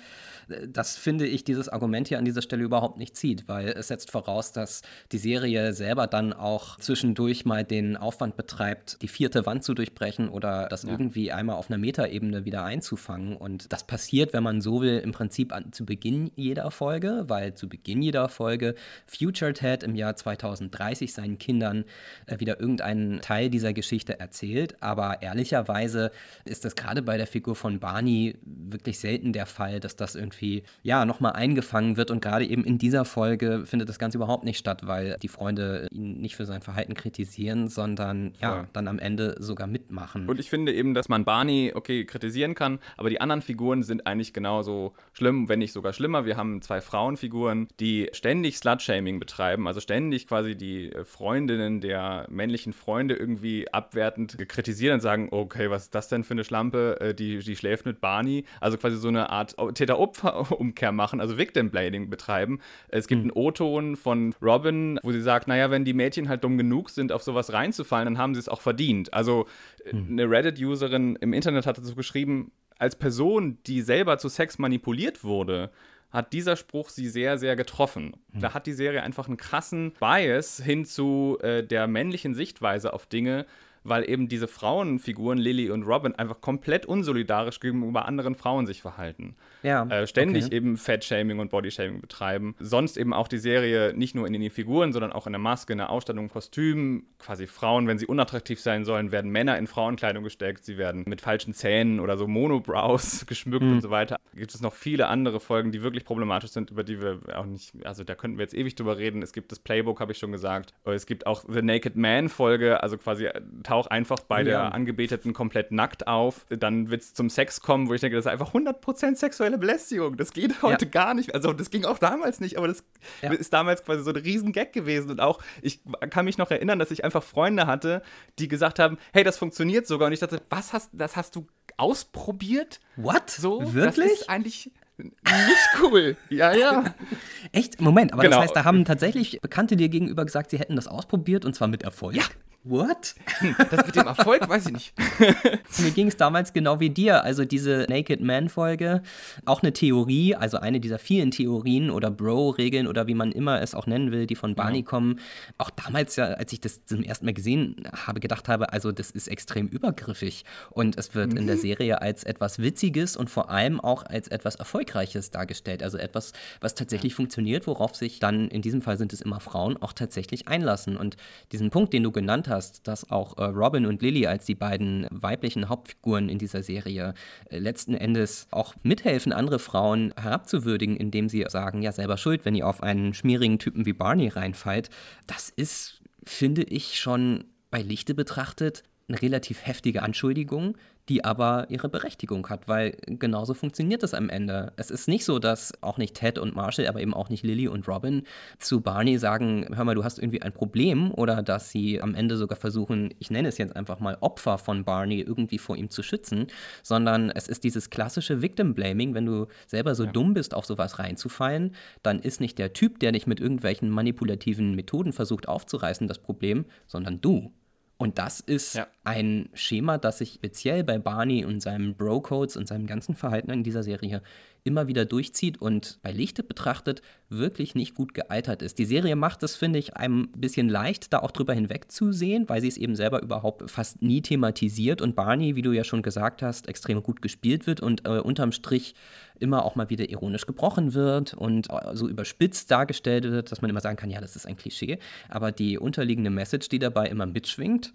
Das finde ich dieses Argument hier an dieser Stelle überhaupt nicht zieht, weil es setzt voraus, dass die Serie Serie selber dann auch zwischendurch mal den Aufwand betreibt, die vierte Wand zu durchbrechen oder das ja. irgendwie einmal auf einer Metaebene wieder einzufangen. Und das passiert, wenn man so will, im Prinzip an, zu Beginn jeder Folge, weil zu Beginn jeder Folge Future Ted im Jahr 2030 seinen Kindern äh, wieder irgendeinen Teil dieser Geschichte erzählt. Aber ehrlicherweise ist das gerade bei der Figur von Barney wirklich selten der Fall, dass das irgendwie ja nochmal eingefangen wird. Und gerade eben in dieser Folge findet das Ganze überhaupt nicht statt, weil die Freunde ihn nicht für sein Verhalten kritisieren, sondern ja, dann am Ende sogar mitmachen. Und ich finde eben, dass man Barney, okay, kritisieren kann, aber die anderen Figuren sind eigentlich genauso schlimm, wenn nicht sogar schlimmer. Wir haben zwei Frauenfiguren, die ständig Slut-Shaming betreiben, also ständig quasi die äh, Freundinnen der männlichen Freunde irgendwie abwertend kritisieren und sagen, okay, was ist das denn für eine Schlampe, äh, die, die schläft mit Barney. Also quasi so eine Art Täter-Opfer-Umkehr machen, also Victim-Blading betreiben. Es gibt mhm. einen O-Ton von Robin, wo sie sagt, naja, wenn die Mädchen halt dumm genug sind, auf sowas reinzufallen, dann haben sie es auch verdient. Also hm. eine Reddit-Userin im Internet hat dazu geschrieben, als Person, die selber zu Sex manipuliert wurde, hat dieser Spruch sie sehr, sehr getroffen. Hm. Da hat die Serie einfach einen krassen Bias hin zu äh, der männlichen Sichtweise auf Dinge, weil eben diese Frauenfiguren, Lily und Robin, einfach komplett unsolidarisch gegenüber anderen Frauen sich verhalten. Ja. Äh, ständig okay. eben Fat-Shaming und Body-Shaming betreiben. Sonst eben auch die Serie nicht nur in den Figuren, sondern auch in der Maske, in der Ausstattung, Kostümen. Quasi Frauen, wenn sie unattraktiv sein sollen, werden Männer in Frauenkleidung gesteckt. Sie werden mit falschen Zähnen oder so Monobrows geschmückt mhm. und so weiter. Gibt es noch viele andere Folgen, die wirklich problematisch sind, über die wir auch nicht, also da könnten wir jetzt ewig drüber reden. Es gibt das Playbook, habe ich schon gesagt. Es gibt auch The Naked Man-Folge, also quasi taucht einfach bei ja. der Angebeteten komplett nackt auf. Dann wird es zum Sex kommen, wo ich denke, das ist einfach 100% sexuelle Belästigung. Das geht heute ja. gar nicht. Also das ging auch damals nicht, aber das ja. ist damals quasi so ein riesen Gag gewesen. Und auch, ich kann mich noch erinnern, dass ich einfach Freunde hatte, die gesagt haben, hey, das funktioniert sogar. Und ich dachte, was hast, das hast du ausprobiert? What? So, Wirklich? Das ist eigentlich nicht cool. Ja, ja. Echt? Moment, aber genau. das heißt, da haben tatsächlich Bekannte dir gegenüber gesagt, sie hätten das ausprobiert und zwar mit Erfolg. Ja, What? Das mit dem Erfolg weiß ich nicht. Mir ging es damals genau wie dir. Also diese Naked Man-Folge, auch eine Theorie, also eine dieser vielen Theorien oder Bro-Regeln oder wie man immer es auch nennen will, die von Barney ja. kommen. Auch damals, ja, als ich das zum ersten Mal gesehen habe, gedacht habe, also das ist extrem übergriffig. Und es wird mhm. in der mhm. Serie als etwas Witziges und vor allem auch als etwas Erfolgreiches dargestellt. Also etwas, was tatsächlich ja. funktioniert, worauf sich dann, in diesem Fall sind es immer Frauen, auch tatsächlich einlassen. Und diesen Punkt, den du genannt hast, hast, dass auch äh, Robin und Lily als die beiden weiblichen Hauptfiguren in dieser Serie äh, letzten Endes auch mithelfen, andere Frauen herabzuwürdigen, indem sie sagen, ja, selber schuld, wenn ihr auf einen schmierigen Typen wie Barney reinfallt. Das ist, finde ich, schon bei Lichte betrachtet eine relativ heftige Anschuldigung, die aber ihre Berechtigung hat, weil genauso funktioniert es am Ende. Es ist nicht so, dass auch nicht Ted und Marshall, aber eben auch nicht Lily und Robin zu Barney sagen, hör mal, du hast irgendwie ein Problem oder dass sie am Ende sogar versuchen, ich nenne es jetzt einfach mal Opfer von Barney irgendwie vor ihm zu schützen, sondern es ist dieses klassische Victim Blaming, wenn du selber so ja. dumm bist, auf sowas reinzufallen, dann ist nicht der Typ, der dich mit irgendwelchen manipulativen Methoden versucht aufzureißen, das Problem, sondern du. Und das ist ja. ein Schema, das sich speziell bei Barney und seinen Bro-Codes und seinem ganzen Verhalten in dieser Serie immer wieder durchzieht und bei Lichte betrachtet wirklich nicht gut gealtert ist. Die Serie macht es, finde ich, einem ein bisschen leicht, da auch drüber hinwegzusehen, weil sie es eben selber überhaupt fast nie thematisiert und Barney, wie du ja schon gesagt hast, extrem gut gespielt wird und äh, unterm Strich immer auch mal wieder ironisch gebrochen wird und äh, so überspitzt dargestellt wird, dass man immer sagen kann, ja, das ist ein Klischee. Aber die unterliegende Message, die dabei immer mitschwingt,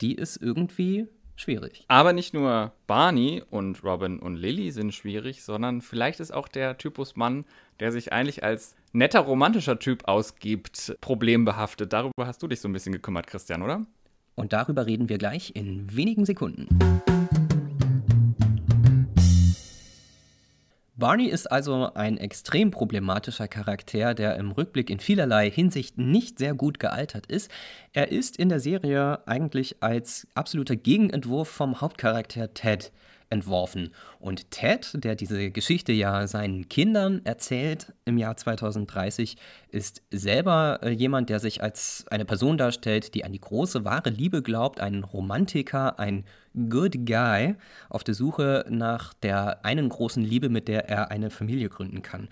die ist irgendwie schwierig. Aber nicht nur Barney und Robin und Lily sind schwierig, sondern vielleicht ist auch der Typus Mann, der sich eigentlich als netter romantischer Typ ausgibt, problembehaftet. Darüber hast du dich so ein bisschen gekümmert, Christian, oder? Und darüber reden wir gleich in wenigen Sekunden. Barney ist also ein extrem problematischer Charakter, der im Rückblick in vielerlei Hinsicht nicht sehr gut gealtert ist. Er ist in der Serie eigentlich als absoluter Gegenentwurf vom Hauptcharakter Ted entworfen. Und Ted, der diese Geschichte ja seinen Kindern erzählt im Jahr 2030, ist selber äh, jemand, der sich als eine Person darstellt, die an die große wahre Liebe glaubt, ein Romantiker, ein Good Guy auf der Suche nach der einen großen Liebe, mit der er eine Familie gründen kann.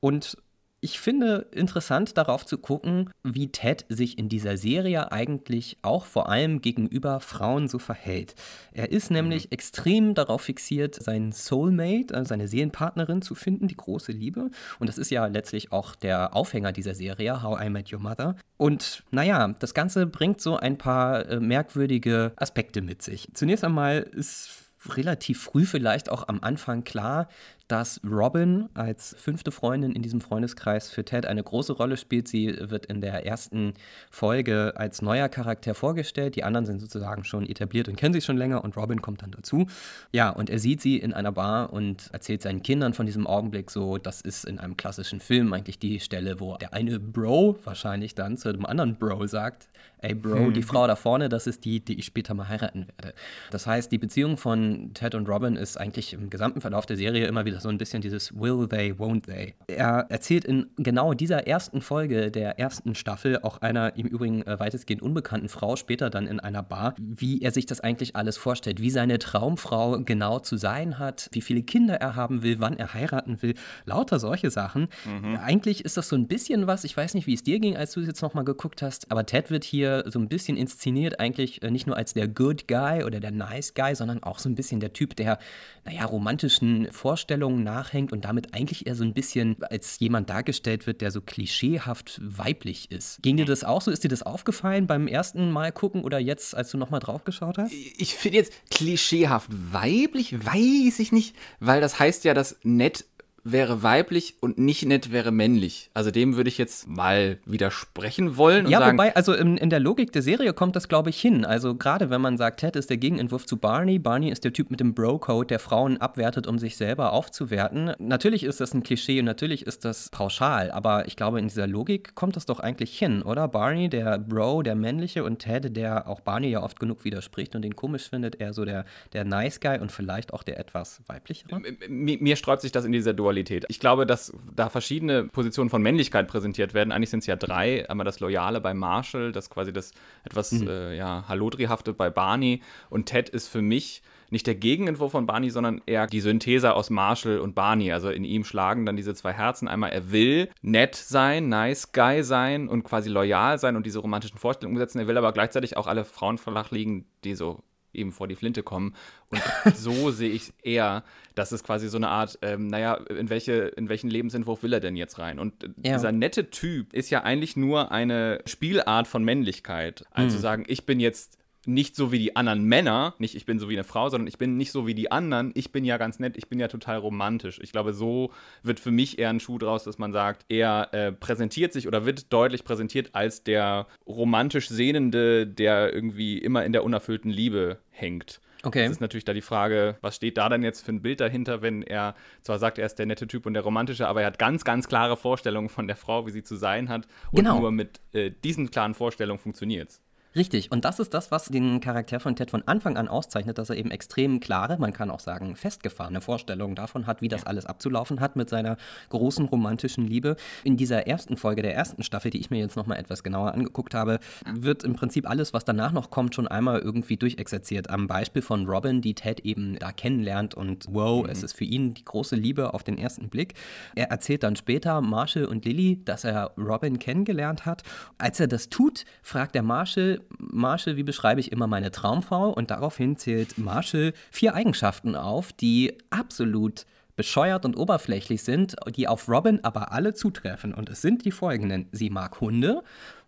Und ich finde interessant darauf zu gucken, wie Ted sich in dieser Serie eigentlich auch vor allem gegenüber Frauen so verhält. Er ist nämlich mhm. extrem darauf fixiert, seinen Soulmate, äh, seine Seelenpartnerin zu finden, die große Liebe. Und das ist ja letztlich auch der Aufhänger dieser Serie, How I Met Your Mother. Und naja, das Ganze bringt so ein paar äh, merkwürdige Aspekte mit sich. Zunächst einmal ist relativ früh vielleicht auch am Anfang klar, dass Robin als fünfte Freundin in diesem Freundeskreis für Ted eine große Rolle spielt. Sie wird in der ersten Folge als neuer Charakter vorgestellt. Die anderen sind sozusagen schon etabliert und kennen sich schon länger und Robin kommt dann dazu. Ja, und er sieht sie in einer Bar und erzählt seinen Kindern von diesem Augenblick so, das ist in einem klassischen Film eigentlich die Stelle, wo der eine Bro wahrscheinlich dann zu dem anderen Bro sagt, ey Bro, hm. die Frau da vorne, das ist die, die ich später mal heiraten werde. Das heißt, die Beziehung von Ted und Robin ist eigentlich im gesamten Verlauf der Serie immer wieder so ein bisschen dieses Will they, won't they. Er erzählt in genau dieser ersten Folge der ersten Staffel auch einer im Übrigen äh, weitestgehend unbekannten Frau später dann in einer Bar, wie er sich das eigentlich alles vorstellt, wie seine Traumfrau genau zu sein hat, wie viele Kinder er haben will, wann er heiraten will, lauter solche Sachen. Mhm. Eigentlich ist das so ein bisschen was, ich weiß nicht, wie es dir ging, als du es jetzt nochmal geguckt hast, aber Ted wird hier so ein bisschen inszeniert, eigentlich äh, nicht nur als der Good Guy oder der Nice Guy, sondern auch so ein bisschen der Typ, der, naja, romantischen Vorstellungen nachhängt und damit eigentlich eher so ein bisschen als jemand dargestellt wird, der so klischeehaft weiblich ist. Ging dir das auch so? Ist dir das aufgefallen beim ersten Mal gucken oder jetzt, als du nochmal drauf geschaut hast? Ich finde jetzt klischeehaft weiblich, weiß ich nicht, weil das heißt ja, dass nett wäre weiblich und nicht nett wäre männlich. Also dem würde ich jetzt mal widersprechen wollen. ja, sagen, wobei, also in, in, der Logik der Serie kommt das, glaube ich, hin. Also gerade wenn man sagt, Ted ist der Gegenentwurf zu Barney. Barney ist der Typ mit dem Bro-Code, der Frauen abwertet, um sich selber aufzuwerten. Natürlich ist das ein Klischee und natürlich ist das pauschal, aber ich glaube, in dieser Logik kommt das doch eigentlich hin, oder? Barney, der Bro, der männliche und Ted, der auch Barney ja oft genug widerspricht und den komisch findet, eher so der, der Nice Guy und vielleicht auch der etwas weiblichere. Mir, mir sträubt sich das in dieser Dualität Dualität. Ich glaube, dass da verschiedene Positionen von Männlichkeit präsentiert werden. Eigentlich sind es ja drei. Einmal das Loyale bei Marshall, das quasi das etwas mhm. äh, ja, Hallodrihafte bei Barney. Und Ted ist für mich nicht der Gegenentwurf von Barney, sondern eher die Synthese aus Marshall und Barney. Also in ihm schlagen dann diese zwei Herzen. Einmal, er will nett sein, nice guy sein und quasi loyal sein und diese romantischen Vorstellungen umsetzen. Er will aber gleichzeitig auch alle Frauen flachlegen, die so eben vor die Flinte kommen. Und so sehe ich eher, dass es quasi so eine Art, ähm, naja, in, welche, in welchen Lebensentwurf will er denn jetzt rein? Und ja. dieser nette Typ ist ja eigentlich nur eine Spielart von Männlichkeit. Also mhm. sagen, ich bin jetzt nicht so wie die anderen Männer, nicht ich bin so wie eine Frau, sondern ich bin nicht so wie die anderen, ich bin ja ganz nett, ich bin ja total romantisch. Ich glaube, so wird für mich eher ein Schuh draus, dass man sagt, er äh, präsentiert sich oder wird deutlich präsentiert als der romantisch Sehnende, der irgendwie immer in der unerfüllten Liebe hängt. Okay. Das ist natürlich da die Frage, was steht da denn jetzt für ein Bild dahinter, wenn er zwar sagt, er ist der nette Typ und der romantische, aber er hat ganz, ganz klare Vorstellungen von der Frau, wie sie zu sein hat. Und genau. nur mit äh, diesen klaren Vorstellungen funktioniert es. Richtig, und das ist das, was den Charakter von Ted von Anfang an auszeichnet, dass er eben extrem klare, man kann auch sagen festgefahrene Vorstellungen davon hat, wie das alles abzulaufen hat mit seiner großen romantischen Liebe. In dieser ersten Folge der ersten Staffel, die ich mir jetzt nochmal etwas genauer angeguckt habe, wird im Prinzip alles, was danach noch kommt, schon einmal irgendwie durchexerziert. Am Beispiel von Robin, die Ted eben da kennenlernt und wow, mhm. es ist für ihn die große Liebe auf den ersten Blick. Er erzählt dann später Marshall und Lily, dass er Robin kennengelernt hat. Als er das tut, fragt er Marshall, Marshall, wie beschreibe ich immer meine Traumfrau? Und daraufhin zählt Marshall vier Eigenschaften auf, die absolut bescheuert und oberflächlich sind, die auf Robin aber alle zutreffen. Und es sind die folgenden. Sie mag Hunde,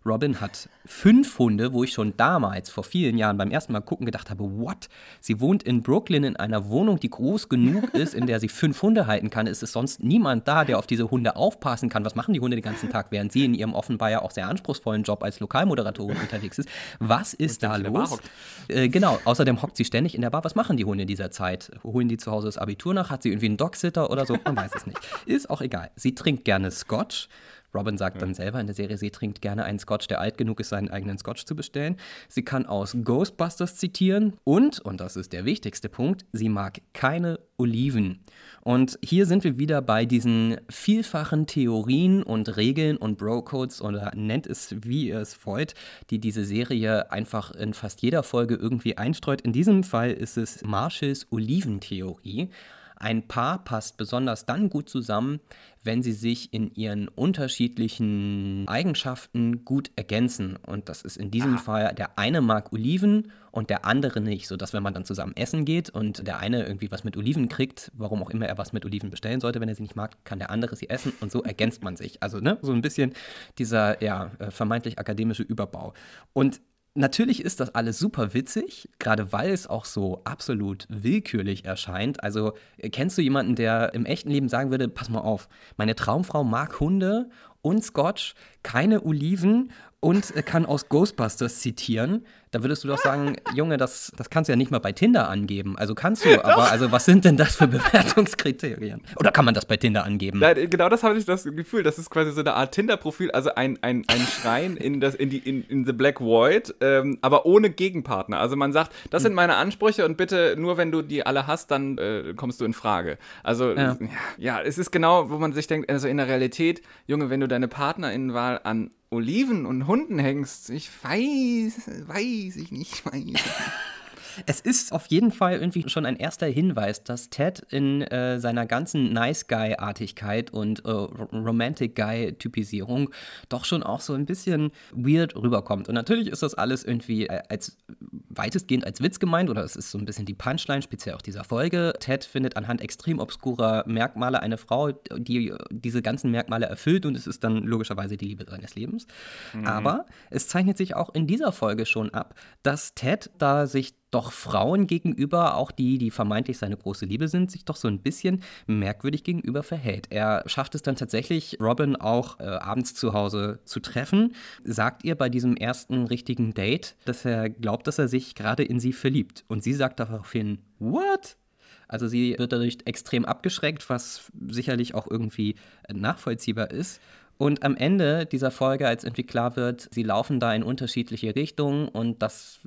Robin hat fünf Hunde, wo ich schon damals, vor vielen Jahren, beim ersten Mal gucken gedacht habe, what? Sie wohnt in Brooklyn in einer Wohnung, die groß genug ist, in der sie fünf Hunde halten kann. Es ist sonst niemand da, der auf diese Hunde aufpassen kann. Was machen die Hunde den ganzen Tag, während sie in ihrem offenbar ja auch sehr anspruchsvollen Job als Lokalmoderatorin unterwegs ist? Was ist da los? Äh, genau, außerdem hockt sie ständig in der Bar. Was machen die Hunde in dieser Zeit? Holen die zu Hause das Abitur nach? Hat sie irgendwie einen Dogsitter oder so? Man weiß es nicht. Ist auch egal. Sie trinkt gerne Scotch. Robin sagt ja. dann selber in der Serie, sie trinkt gerne einen Scotch, der alt genug ist, seinen eigenen Scotch zu bestellen. Sie kann aus Ghostbusters zitieren und, und das ist der wichtigste Punkt, sie mag keine Oliven. Und hier sind wir wieder bei diesen vielfachen Theorien und Regeln und Bro-Codes oder nennt es, wie ihr es wollt, die diese Serie einfach in fast jeder Folge irgendwie einstreut. In diesem Fall ist es Marshalls Oliventheorie. Ein Paar passt besonders dann gut zusammen, wenn sie sich in ihren unterschiedlichen Eigenschaften gut ergänzen. Und das ist in diesem ah. Fall, der eine mag Oliven und der andere nicht, sodass wenn man dann zusammen essen geht und der eine irgendwie was mit Oliven kriegt, warum auch immer er was mit Oliven bestellen sollte, wenn er sie nicht mag, kann der andere sie essen und so ergänzt man sich. Also ne, so ein bisschen dieser ja, äh, vermeintlich akademische Überbau. Und Natürlich ist das alles super witzig, gerade weil es auch so absolut willkürlich erscheint. Also kennst du jemanden, der im echten Leben sagen würde, pass mal auf, meine Traumfrau mag Hunde und Scotch, keine Oliven und kann aus Ghostbusters zitieren, da würdest du doch sagen, Junge, das, das kannst du ja nicht mal bei Tinder angeben. Also kannst du, aber also was sind denn das für Bewertungskriterien? Oder kann man das bei Tinder angeben? Nein, genau das habe ich das Gefühl. Das ist quasi so eine Art Tinder-Profil, also ein, ein, ein Schrein in, das, in, die, in, in The Black Void, ähm, aber ohne Gegenpartner. Also man sagt, das sind meine Ansprüche und bitte nur wenn du die alle hast, dann äh, kommst du in Frage. Also ja. ja, es ist genau, wo man sich denkt, also in der Realität, Junge, wenn du deine Partnerinnenwahl an Oliven und Hunden hängst, ich weiß, weiß ich nicht, weiß ich nicht. Es ist auf jeden Fall irgendwie schon ein erster Hinweis, dass Ted in äh, seiner ganzen Nice Guy-Artigkeit und äh, Romantic Guy-Typisierung doch schon auch so ein bisschen weird rüberkommt. Und natürlich ist das alles irgendwie äh, als weitestgehend als Witz gemeint oder es ist so ein bisschen die Punchline, speziell auch dieser Folge. Ted findet anhand extrem obskurer Merkmale eine Frau, die diese ganzen Merkmale erfüllt und es ist dann logischerweise die Liebe seines Lebens. Mhm. Aber es zeichnet sich auch in dieser Folge schon ab, dass Ted da sich doch Frauen gegenüber, auch die, die vermeintlich seine große Liebe sind, sich doch so ein bisschen merkwürdig gegenüber verhält. Er schafft es dann tatsächlich, Robin auch äh, abends zu Hause zu treffen. Sagt ihr bei diesem ersten richtigen Date, dass er glaubt, dass er sich gerade in sie verliebt. Und sie sagt daraufhin, what? Also sie wird dadurch extrem abgeschreckt, was sicherlich auch irgendwie nachvollziehbar ist. Und am Ende dieser Folge, als irgendwie klar wird, sie laufen da in unterschiedliche Richtungen und das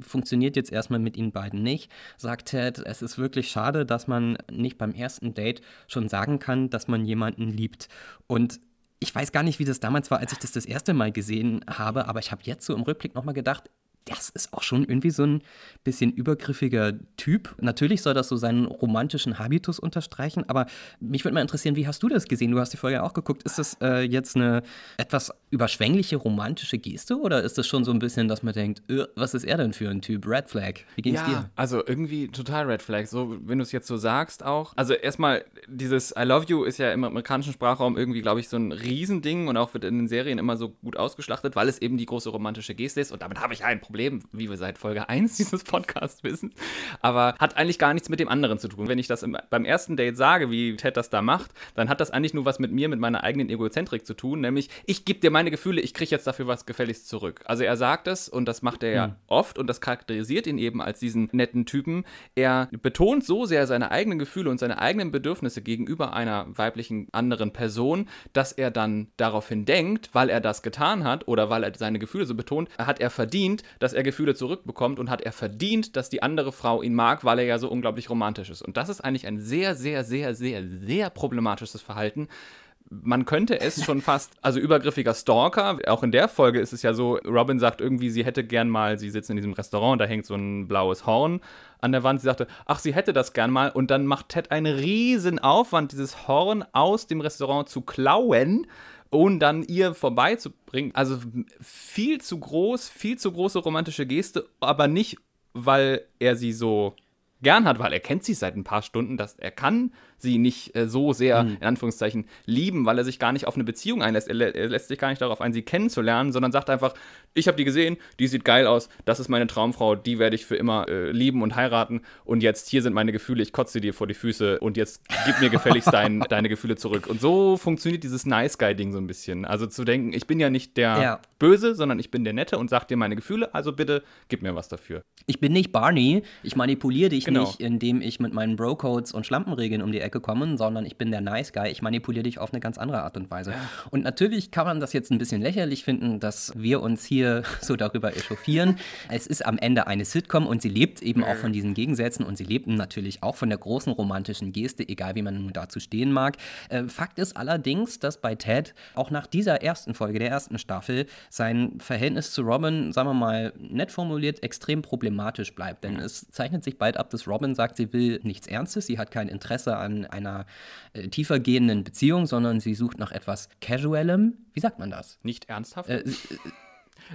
funktioniert jetzt erstmal mit ihnen beiden nicht, sagt Ted, es ist wirklich schade, dass man nicht beim ersten Date schon sagen kann, dass man jemanden liebt. Und ich weiß gar nicht, wie das damals war, als ich das das erste Mal gesehen habe, aber ich habe jetzt so im Rückblick nochmal gedacht, das ist auch schon irgendwie so ein bisschen übergriffiger Typ. Natürlich soll das so seinen romantischen Habitus unterstreichen, aber mich würde mal interessieren, wie hast du das gesehen? Du hast die Folge auch geguckt. Ist das äh, jetzt eine etwas überschwängliche romantische Geste oder ist das schon so ein bisschen, dass man denkt, äh, was ist er denn für ein Typ? Red Flag. Wie ging's ja, dir? Also irgendwie total Red Flag. So, wenn du es jetzt so sagst auch. Also erstmal, dieses I love you ist ja im amerikanischen Sprachraum irgendwie, glaube ich, so ein Riesending und auch wird in den Serien immer so gut ausgeschlachtet, weil es eben die große romantische Geste ist und damit habe ich ein Problem Problem, wie wir seit Folge 1 dieses Podcasts wissen. Aber hat eigentlich gar nichts mit dem anderen zu tun. Wenn ich das im, beim ersten Date sage, wie Ted das da macht, dann hat das eigentlich nur was mit mir, mit meiner eigenen Egozentrik zu tun. Nämlich, ich gebe dir meine Gefühle, ich kriege jetzt dafür was gefälligst zurück. Also er sagt es und das macht er ja mhm. oft und das charakterisiert ihn eben als diesen netten Typen. Er betont so sehr seine eigenen Gefühle und seine eigenen Bedürfnisse gegenüber einer weiblichen anderen Person, dass er dann daraufhin denkt, weil er das getan hat oder weil er seine Gefühle so betont, hat er verdient, dass er Gefühle zurückbekommt und hat er verdient, dass die andere Frau ihn mag, weil er ja so unglaublich romantisch ist. Und das ist eigentlich ein sehr, sehr, sehr, sehr, sehr problematisches Verhalten, man könnte es schon fast, also übergriffiger Stalker, auch in der Folge ist es ja so, Robin sagt irgendwie, sie hätte gern mal, sie sitzt in diesem Restaurant, da hängt so ein blaues Horn an der Wand, sie sagte, ach, sie hätte das gern mal. Und dann macht Ted einen riesen Aufwand, dieses Horn aus dem Restaurant zu klauen und dann ihr vorbeizubringen. Also viel zu groß, viel zu große romantische Geste, aber nicht, weil er sie so gern hat, weil er kennt sie seit ein paar Stunden, dass er kann sie nicht äh, so sehr, mhm. in Anführungszeichen, lieben, weil er sich gar nicht auf eine Beziehung einlässt. Er, er lässt sich gar nicht darauf ein, sie kennenzulernen, sondern sagt einfach, ich habe die gesehen, die sieht geil aus, das ist meine Traumfrau, die werde ich für immer äh, lieben und heiraten und jetzt hier sind meine Gefühle, ich kotze dir vor die Füße und jetzt gib mir gefälligst dein, deine Gefühle zurück. Und so funktioniert dieses Nice Guy-Ding so ein bisschen. Also zu denken, ich bin ja nicht der ja. Böse, sondern ich bin der Nette und sag dir meine Gefühle, also bitte gib mir was dafür. Ich bin nicht Barney, ich manipuliere dich genau. nicht, indem ich mit meinen Bro-Codes und Schlampenregeln um die Ecke kommen, sondern ich bin der Nice Guy. Ich manipuliere dich auf eine ganz andere Art und Weise. Und natürlich kann man das jetzt ein bisschen lächerlich finden, dass wir uns hier so darüber echauffieren. es ist am Ende eine Sitcom und sie lebt eben auch von diesen Gegensätzen und sie lebt natürlich auch von der großen romantischen Geste, egal wie man nun dazu stehen mag. Äh, Fakt ist allerdings, dass bei Ted auch nach dieser ersten Folge, der ersten Staffel, sein Verhältnis zu Robin, sagen wir mal, nett formuliert, extrem problematisch bleibt. Denn es zeichnet sich bald ab, dass Robin sagt, sie will nichts Ernstes, sie hat kein Interesse an einer äh, tiefer gehenden Beziehung, sondern sie sucht nach etwas Casualem. Wie sagt man das? Nicht ernsthaft? Äh,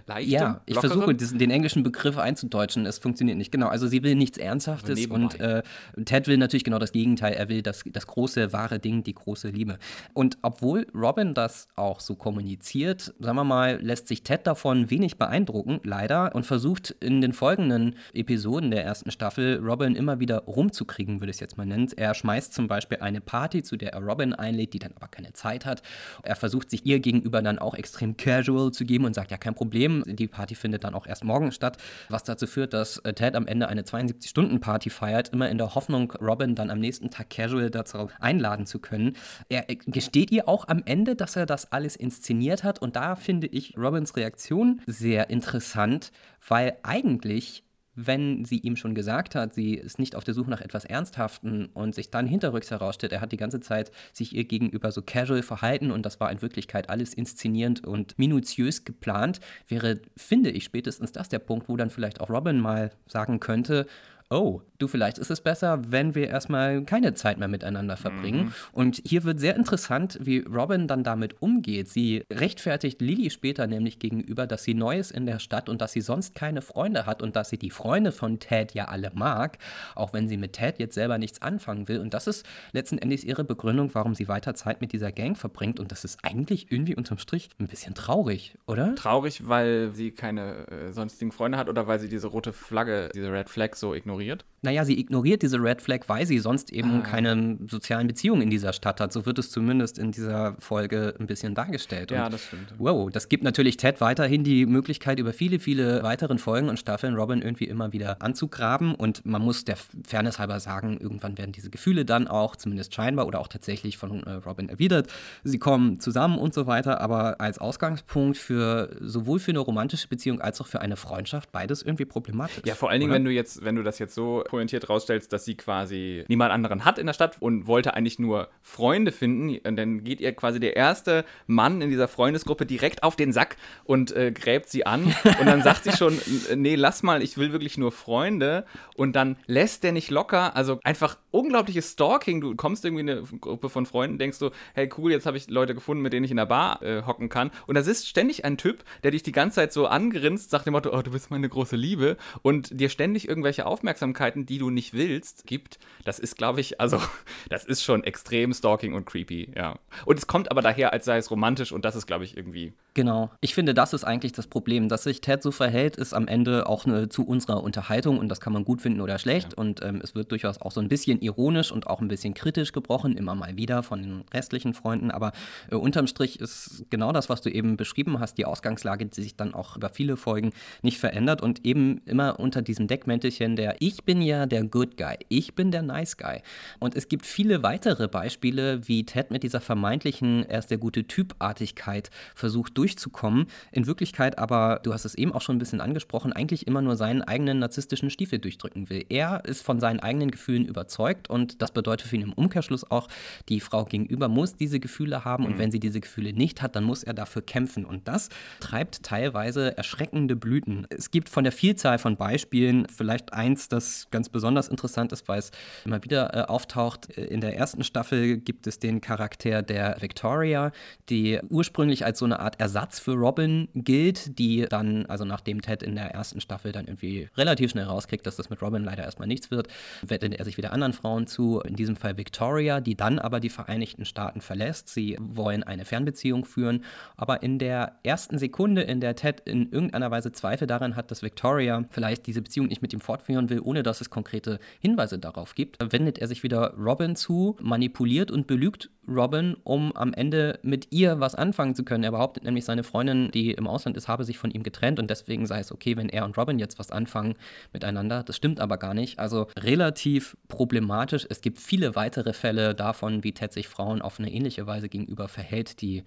Leicht. Ja, ich lockere? versuche diesen, den englischen Begriff einzudeutschen. Es funktioniert nicht. Genau. Also sie will nichts Ernsthaftes und äh, Ted will natürlich genau das Gegenteil. Er will das, das große, wahre Ding, die große Liebe. Und obwohl Robin das auch so kommuniziert, sagen wir mal, lässt sich Ted davon wenig beeindrucken, leider, und versucht in den folgenden Episoden der ersten Staffel Robin immer wieder rumzukriegen, würde ich es jetzt mal nennen. Er schmeißt zum Beispiel eine Party, zu der er Robin einlädt, die dann aber keine Zeit hat. Er versucht sich ihr gegenüber dann auch extrem casual zu geben und sagt, ja, kein Problem Problem. Die Party findet dann auch erst morgen statt, was dazu führt, dass äh, Ted am Ende eine 72-Stunden-Party feiert, immer in der Hoffnung, Robin dann am nächsten Tag casual dazu einladen zu können. Er äh, gesteht ihr auch am Ende, dass er das alles inszeniert hat und da finde ich Robins Reaktion sehr interessant, weil eigentlich wenn sie ihm schon gesagt hat, sie ist nicht auf der Suche nach etwas Ernsthaften und sich dann hinterrücks herausstellt, er hat die ganze Zeit sich ihr gegenüber so casual verhalten und das war in Wirklichkeit alles inszenierend und minutiös geplant, wäre, finde ich, spätestens das der Punkt, wo dann vielleicht auch Robin mal sagen könnte, oh, du, vielleicht ist es besser, wenn wir erstmal keine Zeit mehr miteinander verbringen. Mhm. Und hier wird sehr interessant, wie Robin dann damit umgeht. Sie rechtfertigt Lily später nämlich gegenüber, dass sie neu ist in der Stadt und dass sie sonst keine Freunde hat und dass sie die Freunde von Ted ja alle mag, auch wenn sie mit Ted jetzt selber nichts anfangen will. Und das ist letzten Endes ihre Begründung, warum sie weiter Zeit mit dieser Gang verbringt. Und das ist eigentlich irgendwie unterm Strich ein bisschen traurig, oder? Traurig, weil sie keine äh, sonstigen Freunde hat oder weil sie diese rote Flagge, diese Red Flag so ignoriert? Naja, sie ignoriert diese Red Flag, weil sie sonst eben ah. keine sozialen Beziehungen in dieser Stadt hat. So wird es zumindest in dieser Folge ein bisschen dargestellt. Ja, und, das stimmt. Wow, das gibt natürlich Ted weiterhin die Möglichkeit, über viele, viele weiteren Folgen und Staffeln Robin irgendwie immer wieder anzugraben. Und man muss der Fairness halber sagen, irgendwann werden diese Gefühle dann auch, zumindest scheinbar oder auch tatsächlich von äh, Robin erwidert. Sie kommen zusammen und so weiter. Aber als Ausgangspunkt für sowohl für eine romantische Beziehung als auch für eine Freundschaft beides irgendwie problematisch. Ja, vor allen Dingen, wenn du jetzt, wenn du das jetzt so pointiert rausstellst, dass sie quasi niemand anderen hat in der Stadt und wollte eigentlich nur Freunde finden. Und dann geht ihr quasi der erste Mann in dieser Freundesgruppe direkt auf den Sack und äh, gräbt sie an. Und dann sagt sie schon, nee, lass mal, ich will wirklich nur Freunde. Und dann lässt der nicht locker. Also einfach unglaubliches Stalking. Du kommst irgendwie in eine Gruppe von Freunden, denkst du, hey cool, jetzt habe ich Leute gefunden, mit denen ich in der Bar äh, hocken kann. Und da sitzt ständig ein Typ, der dich die ganze Zeit so angrinst, sagt dem Motto, oh, du bist meine große Liebe und dir ständig irgendwelche Aufmerksamkeiten Seiten, die du nicht willst, gibt, das ist, glaube ich, also, das ist schon extrem stalking und creepy, ja. Und es kommt aber daher, als sei es romantisch und das ist, glaube ich, irgendwie. Genau. Ich finde, das ist eigentlich das Problem. Dass sich Ted so verhält, ist am Ende auch eine, zu unserer Unterhaltung und das kann man gut finden oder schlecht. Ja. Und ähm, es wird durchaus auch so ein bisschen ironisch und auch ein bisschen kritisch gebrochen, immer mal wieder von den restlichen Freunden. Aber äh, unterm Strich ist genau das, was du eben beschrieben hast, die Ausgangslage, die sich dann auch über viele Folgen nicht verändert und eben immer unter diesem Deckmäntelchen der Ich bin ja der Good Guy, ich bin der Nice Guy. Und es gibt viele weitere Beispiele, wie Ted mit dieser vermeintlichen, er ist der gute Typartigkeit versucht durchzukommen. In Wirklichkeit aber, du hast es eben auch schon ein bisschen angesprochen, eigentlich immer nur seinen eigenen narzisstischen Stiefel durchdrücken will. Er ist von seinen eigenen Gefühlen überzeugt und das bedeutet für ihn im Umkehrschluss auch, die Frau gegenüber muss diese Gefühle haben und mhm. wenn sie diese Gefühle nicht hat, dann muss er dafür kämpfen. Und das treibt teilweise erschreckende Blüten. Es gibt von der Vielzahl von Beispielen vielleicht eins, das ganz besonders interessant ist, weil es immer wieder äh, auftaucht. In der ersten Staffel gibt es den Charakter der Victoria, die ursprünglich als so eine Art Ersatz für Robin gilt, die dann, also nachdem Ted in der ersten Staffel dann irgendwie relativ schnell rauskriegt, dass das mit Robin leider erstmal nichts wird, wendet er sich wieder anderen Frauen zu, in diesem Fall Victoria, die dann aber die Vereinigten Staaten verlässt. Sie wollen eine Fernbeziehung führen, aber in der ersten Sekunde, in der Ted in irgendeiner Weise Zweifel daran hat, dass Victoria vielleicht diese Beziehung nicht mit ihm fortführen will, ohne dass es konkrete Hinweise darauf gibt, wendet er sich wieder Robin zu, manipuliert und belügt Robin, um am Ende mit ihr was anfangen zu können. Er behauptet nämlich, seine Freundin, die im Ausland ist, habe sich von ihm getrennt und deswegen sei es okay, wenn er und Robin jetzt was anfangen miteinander. Das stimmt aber gar nicht. Also relativ problematisch. Es gibt viele weitere Fälle davon, wie Ted sich Frauen auf eine ähnliche Weise gegenüber verhält, die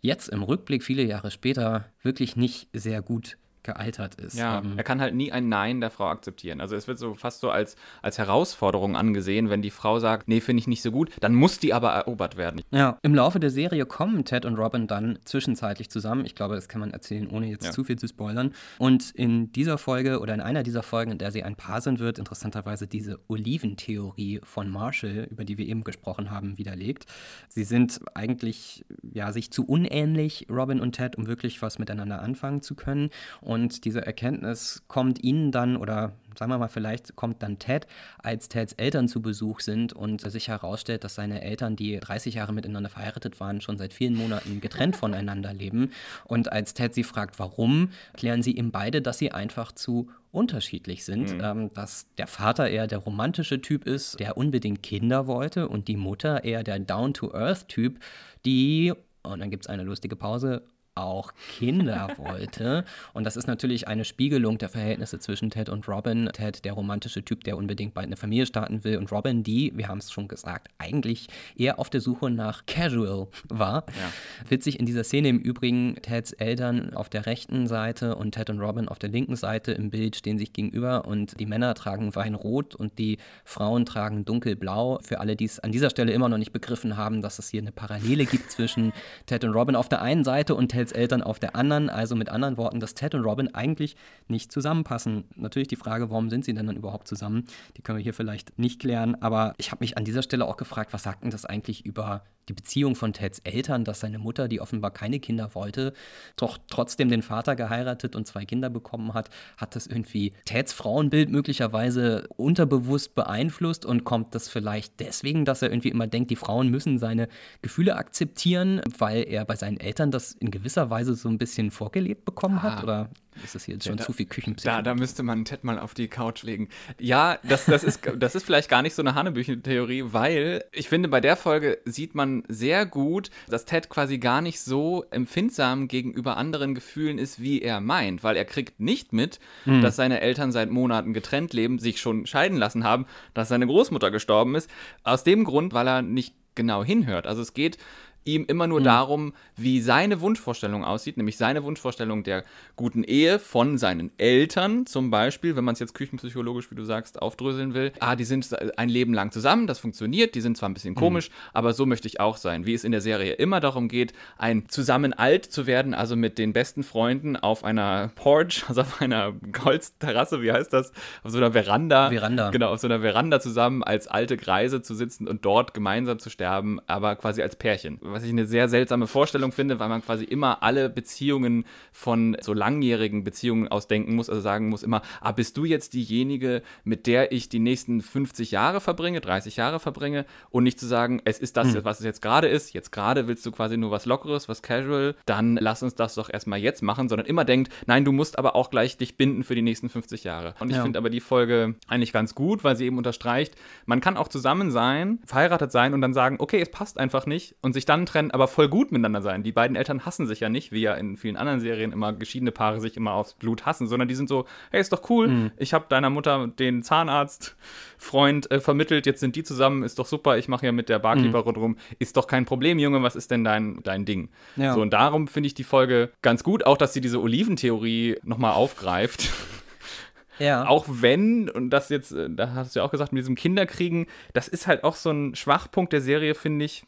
jetzt im Rückblick viele Jahre später wirklich nicht sehr gut gealtert ist. Ja, ähm, er kann halt nie ein Nein der Frau akzeptieren. Also es wird so fast so als, als Herausforderung angesehen, wenn die Frau sagt, nee, finde ich nicht so gut, dann muss die aber erobert werden. Ja, im Laufe der Serie kommen Ted und Robin dann zwischenzeitlich zusammen. Ich glaube, das kann man erzählen, ohne jetzt ja. zu viel zu spoilern. Und in dieser Folge oder in einer dieser Folgen, in der sie ein Paar sind, wird interessanterweise diese Oliventheorie von Marshall, über die wir eben gesprochen haben, widerlegt. Sie sind eigentlich ja sich zu unähnlich, Robin und Ted, um wirklich was miteinander anfangen zu können. Und und diese Erkenntnis kommt ihnen dann, oder sagen wir mal, vielleicht kommt dann Ted, als Teds Eltern zu Besuch sind und sich herausstellt, dass seine Eltern, die 30 Jahre miteinander verheiratet waren, schon seit vielen Monaten getrennt voneinander leben. Und als Ted sie fragt, warum, klären sie ihm beide, dass sie einfach zu unterschiedlich sind, mhm. ähm, dass der Vater eher der romantische Typ ist, der unbedingt Kinder wollte und die Mutter eher der Down-to-Earth-Typ, die, und dann gibt es eine lustige Pause, auch Kinder wollte. Und das ist natürlich eine Spiegelung der Verhältnisse zwischen Ted und Robin. Ted, der romantische Typ, der unbedingt bald eine Familie starten will. Und Robin, die, wir haben es schon gesagt, eigentlich eher auf der Suche nach Casual war. Ja. Witzig in dieser Szene im Übrigen, Teds Eltern auf der rechten Seite und Ted und Robin auf der linken Seite im Bild stehen sich gegenüber und die Männer tragen Weinrot und die Frauen tragen dunkelblau. Für alle, die es an dieser Stelle immer noch nicht begriffen haben, dass es hier eine Parallele gibt zwischen Ted und Robin auf der einen Seite und Ted Teds Eltern auf der anderen. Also mit anderen Worten, dass Ted und Robin eigentlich nicht zusammenpassen. Natürlich die Frage, warum sind sie denn dann überhaupt zusammen? Die können wir hier vielleicht nicht klären. Aber ich habe mich an dieser Stelle auch gefragt, was sagt denn das eigentlich über die Beziehung von Teds Eltern, dass seine Mutter, die offenbar keine Kinder wollte, doch trotzdem den Vater geheiratet und zwei Kinder bekommen hat, hat das irgendwie Teds Frauenbild möglicherweise unterbewusst beeinflusst und kommt das vielleicht deswegen, dass er irgendwie immer denkt, die Frauen müssen seine Gefühle akzeptieren, weil er bei seinen Eltern das in gewisser Weise so ein bisschen vorgelebt bekommen hat? Ah. Oder ist das hier jetzt schon da, zu viel Küchenpsychologie? Da, da müsste man Ted mal auf die Couch legen. Ja, das, das, ist, das ist vielleicht gar nicht so eine Hanebüchen-Theorie, weil ich finde, bei der Folge sieht man sehr gut, dass Ted quasi gar nicht so empfindsam gegenüber anderen Gefühlen ist, wie er meint, weil er kriegt nicht mit, hm. dass seine Eltern seit Monaten getrennt leben, sich schon scheiden lassen haben, dass seine Großmutter gestorben ist. Aus dem Grund, weil er nicht genau hinhört. Also es geht ihm immer nur mhm. darum, wie seine Wunschvorstellung aussieht, nämlich seine Wunschvorstellung der guten Ehe von seinen Eltern zum Beispiel, wenn man es jetzt küchenpsychologisch, wie du sagst, aufdröseln will. Ah, die sind ein Leben lang zusammen, das funktioniert, die sind zwar ein bisschen mhm. komisch, mhm. aber so möchte ich auch sein. Wie es in der Serie immer darum geht, ein zusammen alt zu werden, also mit den besten Freunden auf einer Porch, also auf einer Holzterrasse, wie heißt das? Auf so einer Veranda. Veranda. Genau, auf so einer Veranda zusammen als alte Greise zu sitzen und dort gemeinsam zu sterben, aber quasi als Pärchen was ich eine sehr seltsame Vorstellung finde, weil man quasi immer alle Beziehungen von so langjährigen Beziehungen ausdenken muss, also sagen muss immer, ah, bist du jetzt diejenige, mit der ich die nächsten 50 Jahre verbringe, 30 Jahre verbringe und nicht zu sagen, es ist das, hm. was es jetzt gerade ist, jetzt gerade willst du quasi nur was Lockeres, was Casual, dann lass uns das doch erstmal jetzt machen, sondern immer denkt, nein, du musst aber auch gleich dich binden für die nächsten 50 Jahre. Und ich ja. finde aber die Folge eigentlich ganz gut, weil sie eben unterstreicht, man kann auch zusammen sein, verheiratet sein und dann sagen, okay, es passt einfach nicht und sich dann trennen, aber voll gut miteinander sein. Die beiden Eltern hassen sich ja nicht, wie ja in vielen anderen Serien immer geschiedene Paare sich immer aufs Blut hassen, sondern die sind so, hey, ist doch cool, mhm. ich habe deiner Mutter den Zahnarztfreund äh, vermittelt, jetzt sind die zusammen, ist doch super, ich mache ja mit der Barkeeper mhm. rundherum, ist doch kein Problem, Junge, was ist denn dein, dein Ding? Ja. So, und darum finde ich die Folge ganz gut, auch dass sie diese Oliventheorie nochmal aufgreift. Ja. Auch wenn, und das jetzt, äh, da hast du ja auch gesagt, mit diesem Kinderkriegen, das ist halt auch so ein Schwachpunkt der Serie, finde ich.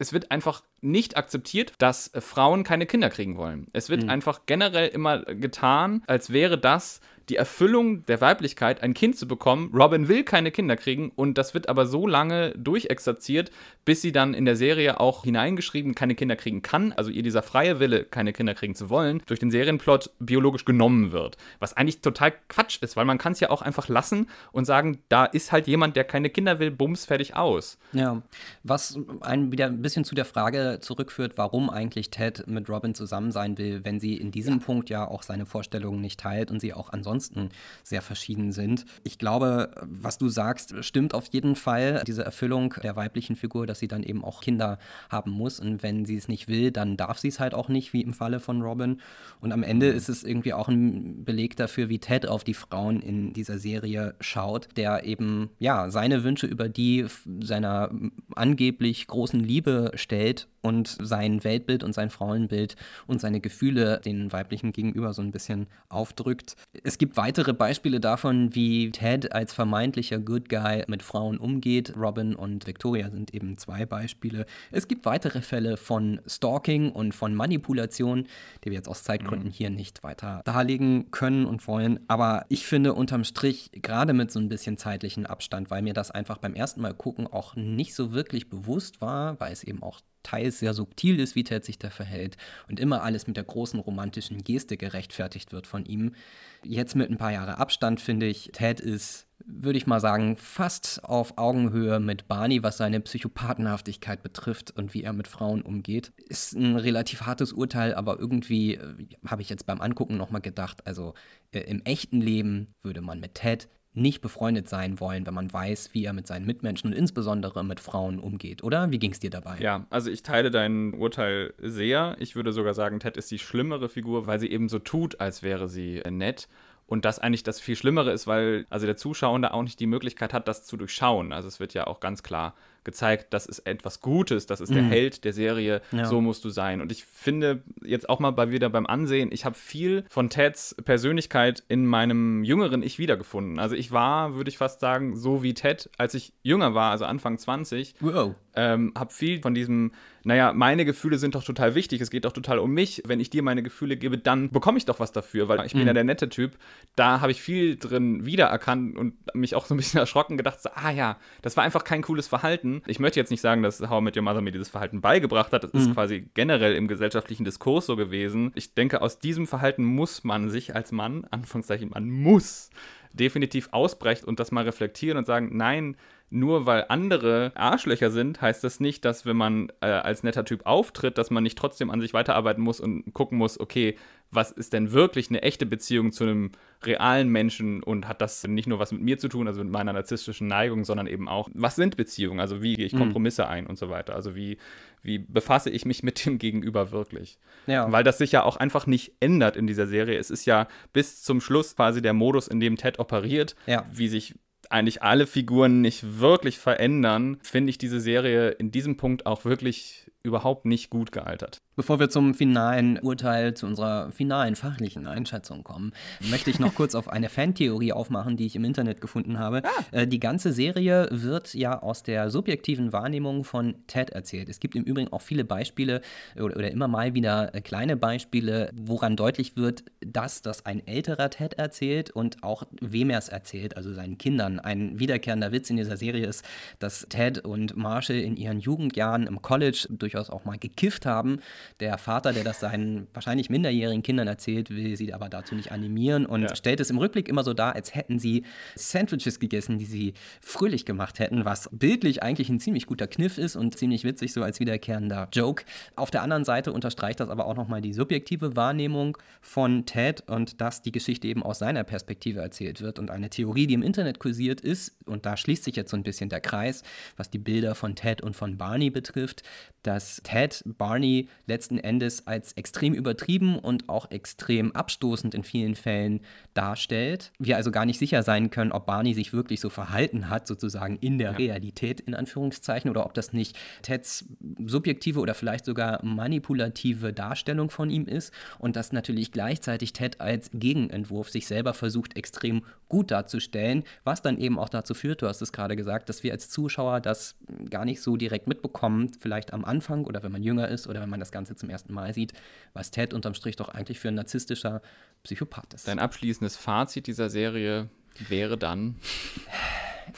Es wird einfach nicht akzeptiert, dass Frauen keine Kinder kriegen wollen. Es wird mhm. einfach generell immer getan, als wäre das die Erfüllung der Weiblichkeit, ein Kind zu bekommen. Robin will keine Kinder kriegen und das wird aber so lange durchexerziert, bis sie dann in der Serie auch hineingeschrieben keine Kinder kriegen kann, also ihr dieser freie Wille, keine Kinder kriegen zu wollen, durch den Serienplot biologisch genommen wird. Was eigentlich total Quatsch ist, weil man kann es ja auch einfach lassen und sagen, da ist halt jemand, der keine Kinder will, bums, fertig aus. Ja, was einen wieder ein bisschen zu der Frage zurückführt, warum eigentlich Ted mit Robin zusammen sein will, wenn sie in diesem Punkt ja auch seine Vorstellungen nicht teilt und sie auch ansonsten ansonsten sehr verschieden sind. Ich glaube, was du sagst, stimmt auf jeden Fall. Diese Erfüllung der weiblichen Figur, dass sie dann eben auch Kinder haben muss. Und wenn sie es nicht will, dann darf sie es halt auch nicht, wie im Falle von Robin. Und am Ende ist es irgendwie auch ein Beleg dafür, wie Ted auf die Frauen in dieser Serie schaut, der eben ja seine Wünsche über die seiner angeblich großen Liebe stellt und sein Weltbild und sein Frauenbild und seine Gefühle den weiblichen gegenüber so ein bisschen aufdrückt. Es gibt weitere Beispiele davon, wie Ted als vermeintlicher Good Guy mit Frauen umgeht. Robin und Victoria sind eben zwei Beispiele. Es gibt weitere Fälle von Stalking und von Manipulation, die wir jetzt aus Zeitgründen mhm. hier nicht weiter darlegen können und wollen. Aber ich finde unterm Strich, gerade mit so ein bisschen zeitlichen Abstand, weil mir das einfach beim ersten Mal gucken auch nicht so wirklich bewusst war, weil es eben auch teils sehr subtil ist, wie Ted sich da verhält und immer alles mit der großen romantischen Geste gerechtfertigt wird von ihm. Jetzt mit ein paar Jahre Abstand finde ich, Ted ist, würde ich mal sagen, fast auf Augenhöhe mit Barney, was seine Psychopathenhaftigkeit betrifft und wie er mit Frauen umgeht. Ist ein relativ hartes Urteil, aber irgendwie äh, habe ich jetzt beim Angucken nochmal gedacht, also äh, im echten Leben würde man mit Ted nicht befreundet sein wollen, wenn man weiß, wie er mit seinen Mitmenschen und insbesondere mit Frauen umgeht, oder? Wie ging es dir dabei? Ja, also ich teile dein Urteil sehr. Ich würde sogar sagen, Ted ist die schlimmere Figur, weil sie eben so tut, als wäre sie nett. Und das eigentlich das viel Schlimmere ist, weil also der Zuschauer da auch nicht die Möglichkeit hat, das zu durchschauen. Also es wird ja auch ganz klar gezeigt, das ist etwas Gutes, das ist mhm. der Held der Serie, ja. so musst du sein. Und ich finde jetzt auch mal bei, wieder beim Ansehen, ich habe viel von Teds Persönlichkeit in meinem jüngeren Ich wiedergefunden. Also ich war, würde ich fast sagen, so wie Ted, als ich jünger war, also Anfang 20. Wow. Ähm, habe viel von diesem, naja, meine Gefühle sind doch total wichtig, es geht doch total um mich. Wenn ich dir meine Gefühle gebe, dann bekomme ich doch was dafür, weil ich mhm. bin ja der nette Typ. Da habe ich viel drin wiedererkannt und mich auch so ein bisschen erschrocken gedacht, so, ah ja, das war einfach kein cooles Verhalten Verhalten. Ich möchte jetzt nicht sagen, dass How I Met Your Mother mir dieses Verhalten beigebracht hat. Das mhm. ist quasi generell im gesellschaftlichen Diskurs so gewesen. Ich denke, aus diesem Verhalten muss man sich als Mann, Anführungszeichen, man muss definitiv ausbrechen und das mal reflektieren und sagen, nein, nur weil andere Arschlöcher sind, heißt das nicht, dass wenn man äh, als netter Typ auftritt, dass man nicht trotzdem an sich weiterarbeiten muss und gucken muss, okay, was ist denn wirklich eine echte Beziehung zu einem realen Menschen und hat das nicht nur was mit mir zu tun, also mit meiner narzisstischen Neigung, sondern eben auch, was sind Beziehungen, also wie gehe ich mhm. Kompromisse ein und so weiter, also wie, wie befasse ich mich mit dem Gegenüber wirklich. Ja. Weil das sich ja auch einfach nicht ändert in dieser Serie. Es ist ja bis zum Schluss quasi der Modus, in dem Ted operiert, ja. wie sich eigentlich alle Figuren nicht wirklich verändern, finde ich diese Serie in diesem Punkt auch wirklich überhaupt nicht gut gealtert. Bevor wir zum finalen Urteil, zu unserer finalen fachlichen Einschätzung kommen, möchte ich noch kurz auf eine Fantheorie aufmachen, die ich im Internet gefunden habe. Ah. Äh, die ganze Serie wird ja aus der subjektiven Wahrnehmung von Ted erzählt. Es gibt im Übrigen auch viele Beispiele oder, oder immer mal wieder äh, kleine Beispiele, woran deutlich wird, dass das ein älterer Ted erzählt und auch wem er es erzählt, also seinen Kindern. Ein wiederkehrender Witz in dieser Serie ist, dass Ted und Marshall in ihren Jugendjahren im College durchaus auch mal gekifft haben der Vater, der das seinen wahrscheinlich minderjährigen Kindern erzählt, will sie aber dazu nicht animieren und ja. stellt es im Rückblick immer so dar, als hätten sie Sandwiches gegessen, die sie fröhlich gemacht hätten, was bildlich eigentlich ein ziemlich guter Kniff ist und ziemlich witzig so als wiederkehrender Joke. Auf der anderen Seite unterstreicht das aber auch nochmal die subjektive Wahrnehmung von Ted und dass die Geschichte eben aus seiner Perspektive erzählt wird und eine Theorie, die im Internet kursiert ist, und da schließt sich jetzt so ein bisschen der Kreis, was die Bilder von Ted und von Barney betrifft, dass Ted Barney letzten Endes als extrem übertrieben und auch extrem abstoßend in vielen Fällen darstellt. Wir also gar nicht sicher sein können, ob Barney sich wirklich so verhalten hat, sozusagen in der ja. Realität in Anführungszeichen, oder ob das nicht Teds subjektive oder vielleicht sogar manipulative Darstellung von ihm ist und dass natürlich gleichzeitig Ted als Gegenentwurf sich selber versucht, extrem gut darzustellen, was dann eben auch dazu führt, du hast es gerade gesagt, dass wir als Zuschauer das gar nicht so direkt mitbekommen, vielleicht am Anfang oder wenn man jünger ist oder wenn man das Ganze zum ersten Mal sieht, was Ted unterm Strich doch eigentlich für ein narzisstischer Psychopath ist. Dein abschließendes Fazit dieser Serie wäre dann.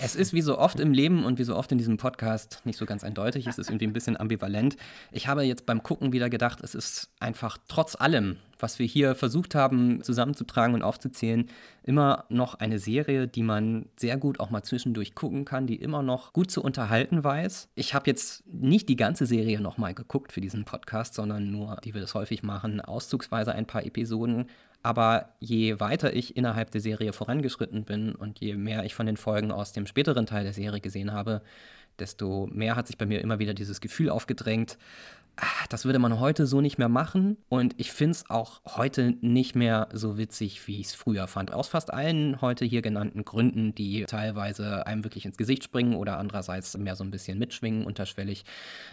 Es ist wie so oft im Leben und wie so oft in diesem Podcast nicht so ganz eindeutig. Es ist irgendwie ein bisschen ambivalent. Ich habe jetzt beim Gucken wieder gedacht, es ist einfach trotz allem, was wir hier versucht haben zusammenzutragen und aufzuzählen, immer noch eine Serie, die man sehr gut auch mal zwischendurch gucken kann, die immer noch gut zu unterhalten weiß. Ich habe jetzt nicht die ganze Serie nochmal geguckt für diesen Podcast, sondern nur, wie wir das häufig machen, auszugsweise ein paar Episoden aber je weiter ich innerhalb der Serie vorangeschritten bin und je mehr ich von den Folgen aus dem späteren Teil der Serie gesehen habe, desto mehr hat sich bei mir immer wieder dieses Gefühl aufgedrängt, ach, das würde man heute so nicht mehr machen. Und ich finde es auch heute nicht mehr so witzig, wie ich es früher fand. Aus fast allen heute hier genannten Gründen, die teilweise einem wirklich ins Gesicht springen oder andererseits mehr so ein bisschen mitschwingen, unterschwellig.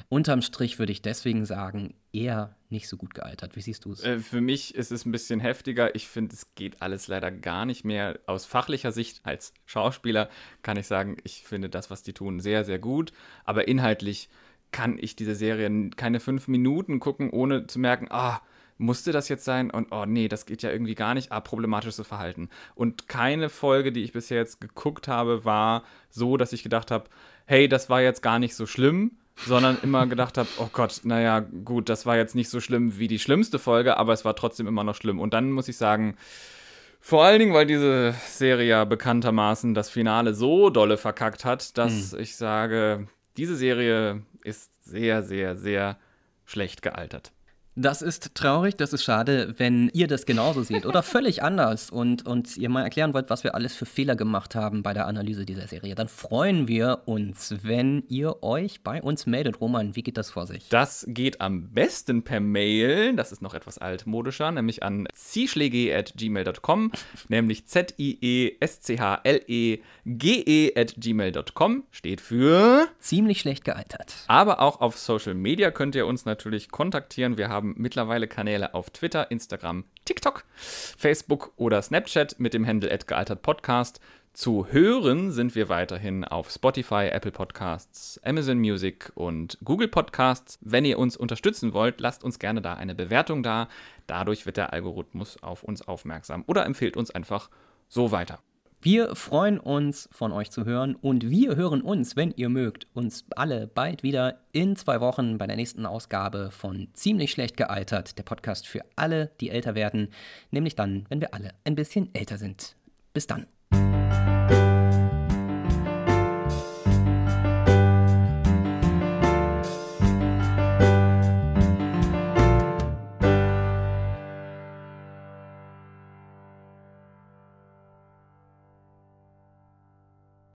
Unterm Strich würde ich deswegen sagen, eher nicht so gut gealtert. Wie siehst du es? Äh, für mich ist es ein bisschen heftiger. Ich finde, es geht alles leider gar nicht mehr. Aus fachlicher Sicht als Schauspieler kann ich sagen, ich finde das, was die tun, sehr, sehr gut. Aber inhaltlich kann ich diese Serie keine fünf Minuten gucken, ohne zu merken, ah, musste das jetzt sein? Und oh nee, das geht ja irgendwie gar nicht. Ah, problematisches Verhalten. Und keine Folge, die ich bisher jetzt geguckt habe, war so, dass ich gedacht habe, hey, das war jetzt gar nicht so schlimm, sondern immer gedacht habe, oh Gott, naja, gut, das war jetzt nicht so schlimm wie die schlimmste Folge, aber es war trotzdem immer noch schlimm. Und dann muss ich sagen, vor allen Dingen, weil diese Serie ja bekanntermaßen das Finale so dolle verkackt hat, dass mhm. ich sage, diese Serie ist sehr, sehr, sehr schlecht gealtert. Das ist traurig, das ist schade, wenn ihr das genauso seht oder völlig anders und, und ihr mal erklären wollt, was wir alles für Fehler gemacht haben bei der Analyse dieser Serie. Dann freuen wir uns, wenn ihr euch bei uns meldet. Roman, wie geht das vor sich? Das geht am besten per Mail, das ist noch etwas altmodischer, nämlich an zieschläge.gmail.com, nämlich Z-I-E-S-C-H-L-E-G-E at gmail.com, steht für ziemlich schlecht gealtert. Aber auch auf Social Media könnt ihr uns natürlich kontaktieren. Wir haben haben mittlerweile Kanäle auf Twitter, Instagram, TikTok, Facebook oder Snapchat mit dem Handle Podcast. Zu hören sind wir weiterhin auf Spotify, Apple Podcasts, Amazon Music und Google Podcasts. Wenn ihr uns unterstützen wollt, lasst uns gerne da eine Bewertung da. Dadurch wird der Algorithmus auf uns aufmerksam oder empfiehlt uns einfach so weiter. Wir freuen uns, von euch zu hören und wir hören uns, wenn ihr mögt, uns alle bald wieder in zwei Wochen bei der nächsten Ausgabe von Ziemlich schlecht gealtert, der Podcast für alle, die älter werden, nämlich dann, wenn wir alle ein bisschen älter sind. Bis dann.